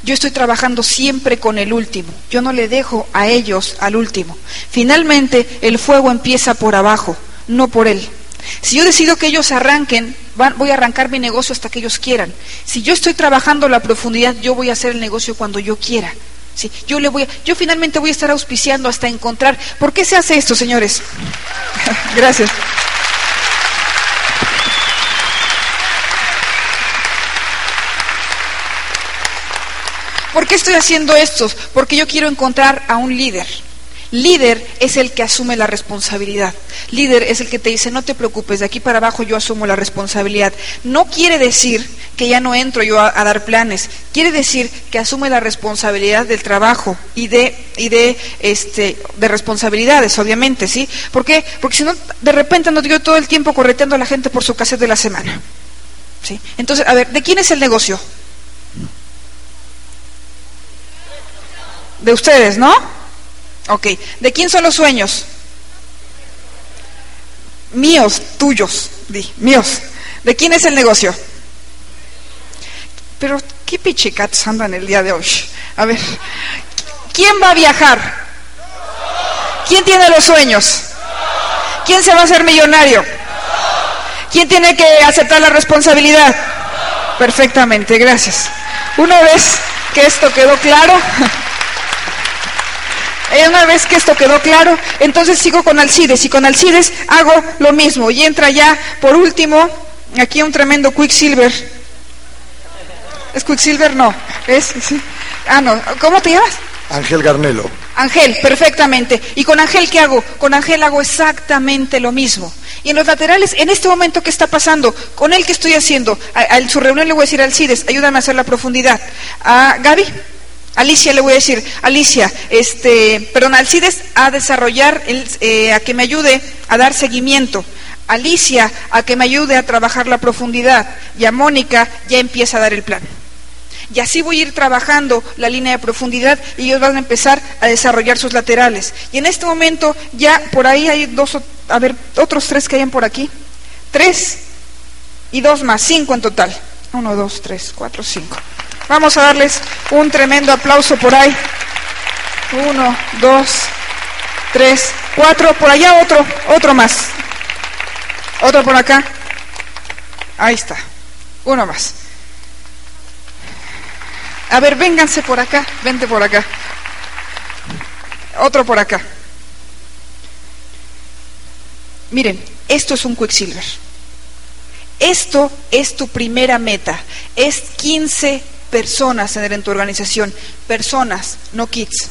Yo estoy trabajando siempre con el último. Yo no le dejo a ellos al último. Finalmente, el fuego empieza por abajo, no por él. Si yo decido que ellos arranquen, van, voy a arrancar mi negocio hasta que ellos quieran. Si yo estoy trabajando la profundidad, yo voy a hacer el negocio cuando yo quiera. ¿sí? Yo, le voy a, yo finalmente voy a estar auspiciando hasta encontrar. ¿Por qué se hace esto, señores? Gracias. ¿Por qué estoy haciendo esto? Porque yo quiero encontrar a un líder. Líder es el que asume la responsabilidad. Líder es el que te dice, no te preocupes, de aquí para abajo yo asumo la responsabilidad. No quiere decir que ya no entro yo a, dar planes. Quiere decir que asume la responsabilidad del trabajo y de, y de, este, de responsabilidades, obviamente, ¿sí? ¿Por qué? Porque si no, de repente no yo todo el tiempo correteando a la gente por su cassette de la semana. ¿sí? Entonces, a ver, ¿de quién es el negocio? De ustedes, ¿no? Ok. ¿De quién son los sueños? Míos, tuyos, di, míos. ¿De quién es el negocio? Pero, ¿qué pichicats andan el día de hoy? A ver, ¿quién va a viajar? ¿Quién tiene los sueños? ¿Quién se va a hacer millonario? ¿Quién tiene que aceptar la responsabilidad? Perfectamente, gracias. Una vez que esto quedó claro, una vez que esto quedó claro, entonces sigo con Alcides y con Alcides hago lo mismo y entra ya por último aquí un tremendo Quicksilver. ¿Es Quicksilver? No. ¿Es? Sí. Ah, no. ¿Cómo te llamas? Ángel Garnelo. Ángel, perfectamente. ¿Y con Ángel qué hago? Con Ángel hago exactamente lo mismo. Y en los laterales, en este momento, ¿qué está pasando? Con él, ¿qué estoy haciendo? A, a su reunión le voy a decir al CIDES, ayúdame a hacer la profundidad. A Gaby, Alicia le voy a decir, Alicia, este, perdón, Alcides a desarrollar, el, eh, a que me ayude a dar seguimiento. Alicia a que me ayude a trabajar la profundidad. Y a Mónica ya empieza a dar el plan. Y así voy a ir trabajando la línea de profundidad y ellos van a empezar a desarrollar sus laterales. Y en este momento ya por ahí hay dos, a ver, otros tres que hayan por aquí. Tres y dos más, cinco en total. Uno, dos, tres, cuatro, cinco. Vamos a darles un tremendo aplauso por ahí. Uno, dos, tres, cuatro. Por allá otro, otro más. Otro por acá. Ahí está. Uno más. A ver, vénganse por acá. Vente por acá. Otro por acá. Miren, esto es un Quicksilver. Esto es tu primera meta. Es 15 personas en tu organización, personas, no kids,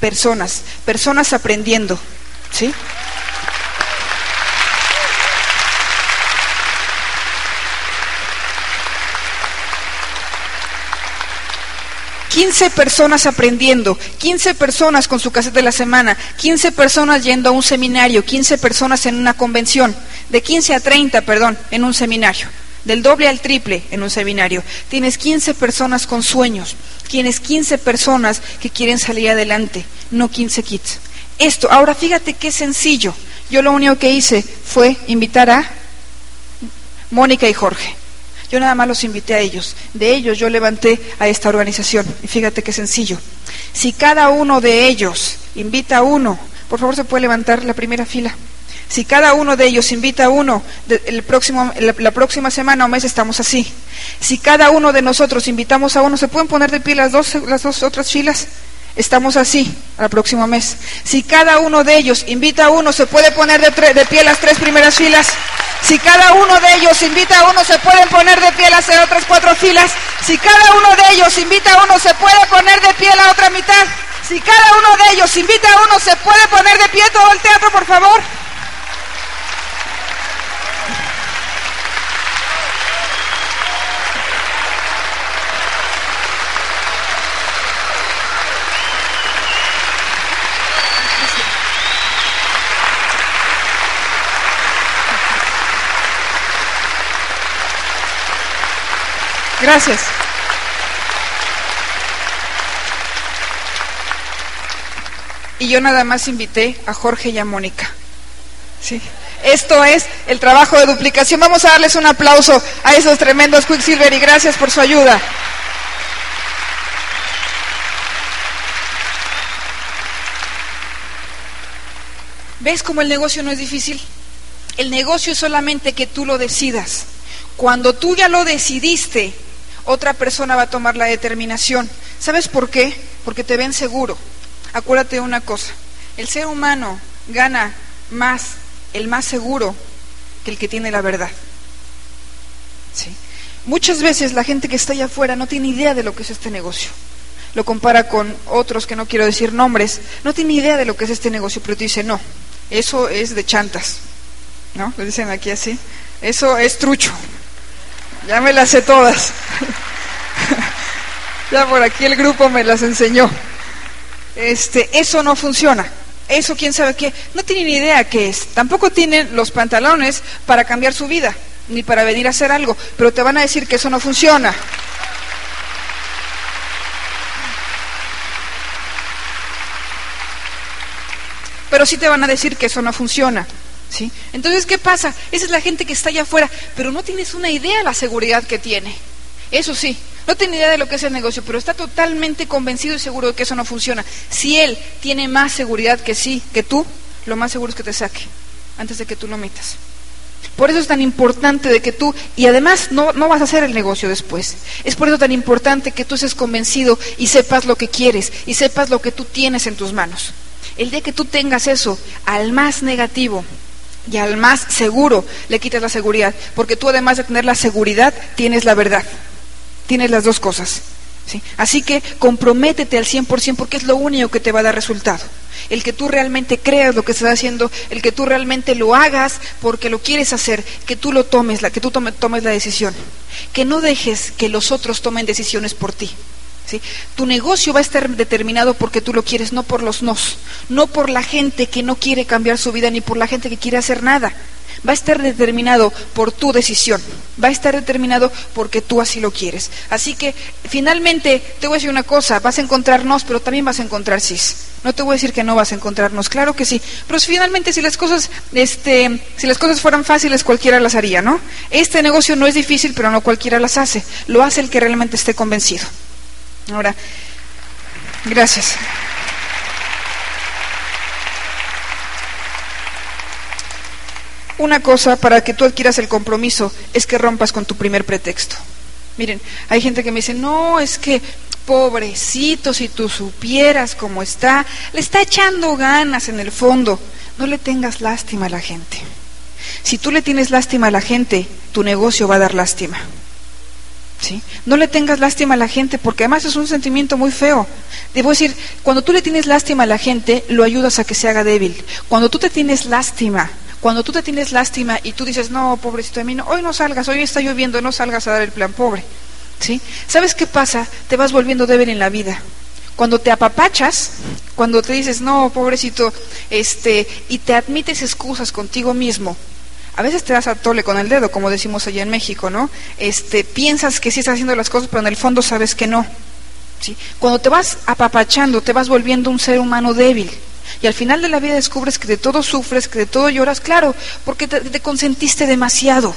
personas, personas aprendiendo, ¿sí? Quince personas aprendiendo, quince personas con su cassette de la semana, quince personas yendo a un seminario, quince personas en una convención, de quince a treinta, perdón, en un seminario del doble al triple en un seminario. Tienes 15 personas con sueños, tienes 15 personas que quieren salir adelante, no 15 kits. Esto, ahora fíjate qué sencillo. Yo lo único que hice fue invitar a Mónica y Jorge. Yo nada más los invité a ellos. De ellos yo levanté a esta organización. Y fíjate qué sencillo. Si cada uno de ellos invita a uno, por favor se puede levantar la primera fila. Si cada uno de ellos invita a uno, el próximo, la, próxima semana o mes estamos así. Si cada uno de nosotros invitamos a uno, ¿se pueden poner de pie las dos, las dos otras filas? Estamos así al próximo mes. Si cada uno de ellos invita a uno, ¿se puede poner de, de pie las tres primeras filas? Si cada uno de ellos invita a uno, ¿se pueden poner de pie las otras cuatro filas? Si cada uno de ellos invita a uno, ¿se puede poner de pie la otra mitad? Si cada uno de ellos invita a uno, ¿se puede poner de pie todo el teatro, por favor? Gracias. Y yo nada más invité a Jorge y a Mónica. Sí. Esto es el trabajo de duplicación. Vamos a darles un aplauso a esos tremendos Quicksilver y gracias por su ayuda. ¿Ves cómo el negocio no es difícil? El negocio es solamente que tú lo decidas. Cuando tú ya lo decidiste, otra persona va a tomar la determinación. ¿Sabes por qué? Porque te ven seguro. Acuérdate de una cosa, el ser humano gana más, el más seguro, que el que tiene la verdad. ¿Sí? Muchas veces la gente que está allá afuera no tiene idea de lo que es este negocio. Lo compara con otros que no quiero decir nombres, no tiene idea de lo que es este negocio, pero te dice, no, eso es de chantas. ¿No? Lo dicen aquí así. Eso es trucho. Ya me las sé todas. ya por aquí el grupo me las enseñó. Este, eso no funciona. Eso quién sabe qué. No tienen ni idea qué es. Tampoco tienen los pantalones para cambiar su vida, ni para venir a hacer algo, pero te van a decir que eso no funciona. Pero sí te van a decir que eso no funciona. Entonces, ¿qué pasa? Esa es la gente que está allá afuera, pero no tienes una idea de la seguridad que tiene. Eso sí, no tiene idea de lo que es el negocio, pero está totalmente convencido y seguro de que eso no funciona. Si él tiene más seguridad que sí, que tú, lo más seguro es que te saque antes de que tú lo metas. Por eso es tan importante de que tú, y además no, no, vas a hacer el negocio después, es por eso tan importante que tú seas convencido y sepas lo que quieres y sepas lo que tú tienes en tus manos. El día que tú tengas eso al más negativo, y al más seguro le quitas la seguridad, porque tú además de tener la seguridad, tienes la verdad. Tienes las dos cosas. ¿sí? Así que comprométete al 100% porque es lo único que te va a dar resultado. El que tú realmente creas lo que estás haciendo, el que tú realmente lo hagas porque lo quieres hacer, que tú lo tomes, que tú tomes la decisión. Que no dejes que los otros tomen decisiones por ti. Tu negocio va a estar determinado porque tú lo quieres, no por los nos, no por la gente que no quiere cambiar su vida ni por la gente que quiere hacer nada va a estar determinado por tu decisión, va a estar determinado porque tú así lo quieres. Así que finalmente te voy a decir una cosa, vas a encontrarnos, pero también vas a encontrar cis. No te voy a decir que no vas a encontrarnos, claro que sí. Pero finalmente si las cosas, este, si las cosas fueran fáciles, cualquiera las haría, ¿no? Este negocio no es difícil, pero no cualquiera las hace. Lo hace el que realmente esté convencido. Ahora, gracias. Una cosa para que tú adquieras el compromiso es que rompas con tu primer pretexto. Miren, hay gente que me dice, no, es que pobrecito, si tú supieras cómo está, le está echando ganas en el fondo. No le tengas lástima a la gente. Si tú le tienes lástima a la gente, tu negocio va a dar lástima. ¿Sí? No le tengas lástima a la gente porque además es un sentimiento muy feo. Debo decir, cuando tú le tienes lástima a la gente, lo ayudas a que se haga débil. Cuando tú te tienes lástima cuando tú te tienes lástima y tú dices, no, pobrecito de mí, no, hoy no salgas, hoy está lloviendo, no salgas a dar el plan pobre. ¿Sí? ¿Sabes qué pasa? Te vas volviendo débil en la vida. Cuando te apapachas, cuando te dices, no, pobrecito, este, y te admites excusas contigo mismo, a veces te das a tole con el dedo, como decimos allá en México, ¿no? Este, piensas que sí estás haciendo las cosas, pero en el fondo sabes que no. ¿sí? Cuando te vas apapachando, te vas volviendo un ser humano débil. Y al final de la vida descubres que de todo sufres, que de todo lloras, claro, porque te, consentiste demasiado.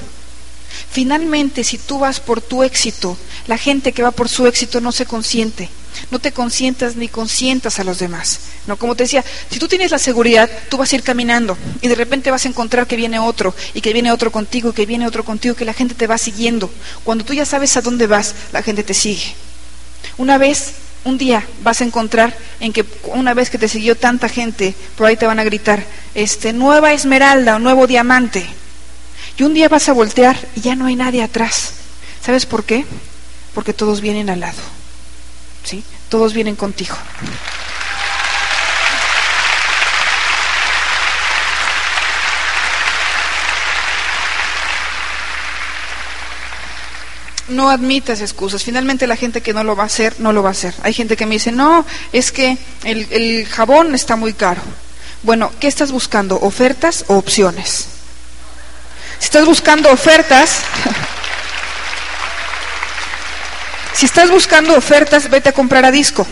Finalmente, si tú vas por tu éxito, la gente que va por su éxito no se consiente. No te consientas ni consientas a los demás. No, como te decía, si tú tienes la seguridad, tú vas a ir caminando y de repente vas a encontrar que viene otro y que viene otro contigo y que viene otro contigo, que la gente te va siguiendo. Cuando tú ya sabes a dónde vas, la gente te sigue. Una vez un día vas a encontrar en que una vez que te siguió tanta gente, por ahí te van a gritar, este, nueva esmeralda o nuevo diamante. Y un día vas a voltear y ya no hay nadie atrás. ¿Sabes por qué? Porque todos vienen al lado. ¿Sí? Todos vienen contigo. no admitas excusas. Finalmente la gente que no lo va a hacer, no lo va a hacer. Hay gente que me dice, no, es que el, jabón está muy caro. Bueno, ¿qué estás buscando? ¿Ofertas o opciones? Si estás buscando ofertas, si estás buscando ofertas, vete a comprar a disco.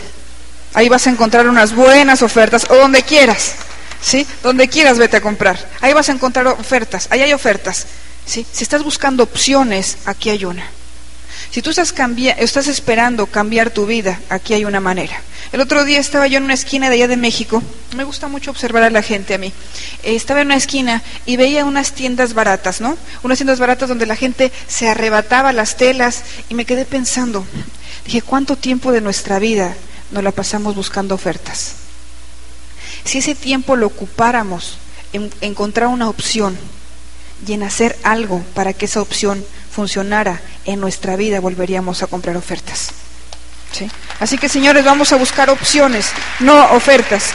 Ahí vas a encontrar unas buenas ofertas o donde quieras. ¿Sí? Donde quieras vete a comprar. Ahí vas a encontrar ofertas. Ahí hay ofertas. ¿Sí? Si estás buscando opciones, aquí hay una. Si tú estás, estás esperando cambiar tu vida, aquí hay una manera. El otro día estaba yo en una esquina de allá de México, me gusta mucho observar a la gente a mí. Eh, estaba en una esquina y veía unas tiendas baratas, ¿no? Unas tiendas baratas donde la gente se arrebataba las telas y me quedé pensando, dije, ¿cuánto tiempo de nuestra vida nos la pasamos buscando ofertas? Si ese tiempo lo ocupáramos en encontrar una opción y en hacer algo para que esa opción funcionara en nuestra vida, volveríamos a comprar ofertas. ¿Sí? Así que, señores, vamos a buscar opciones, no ofertas.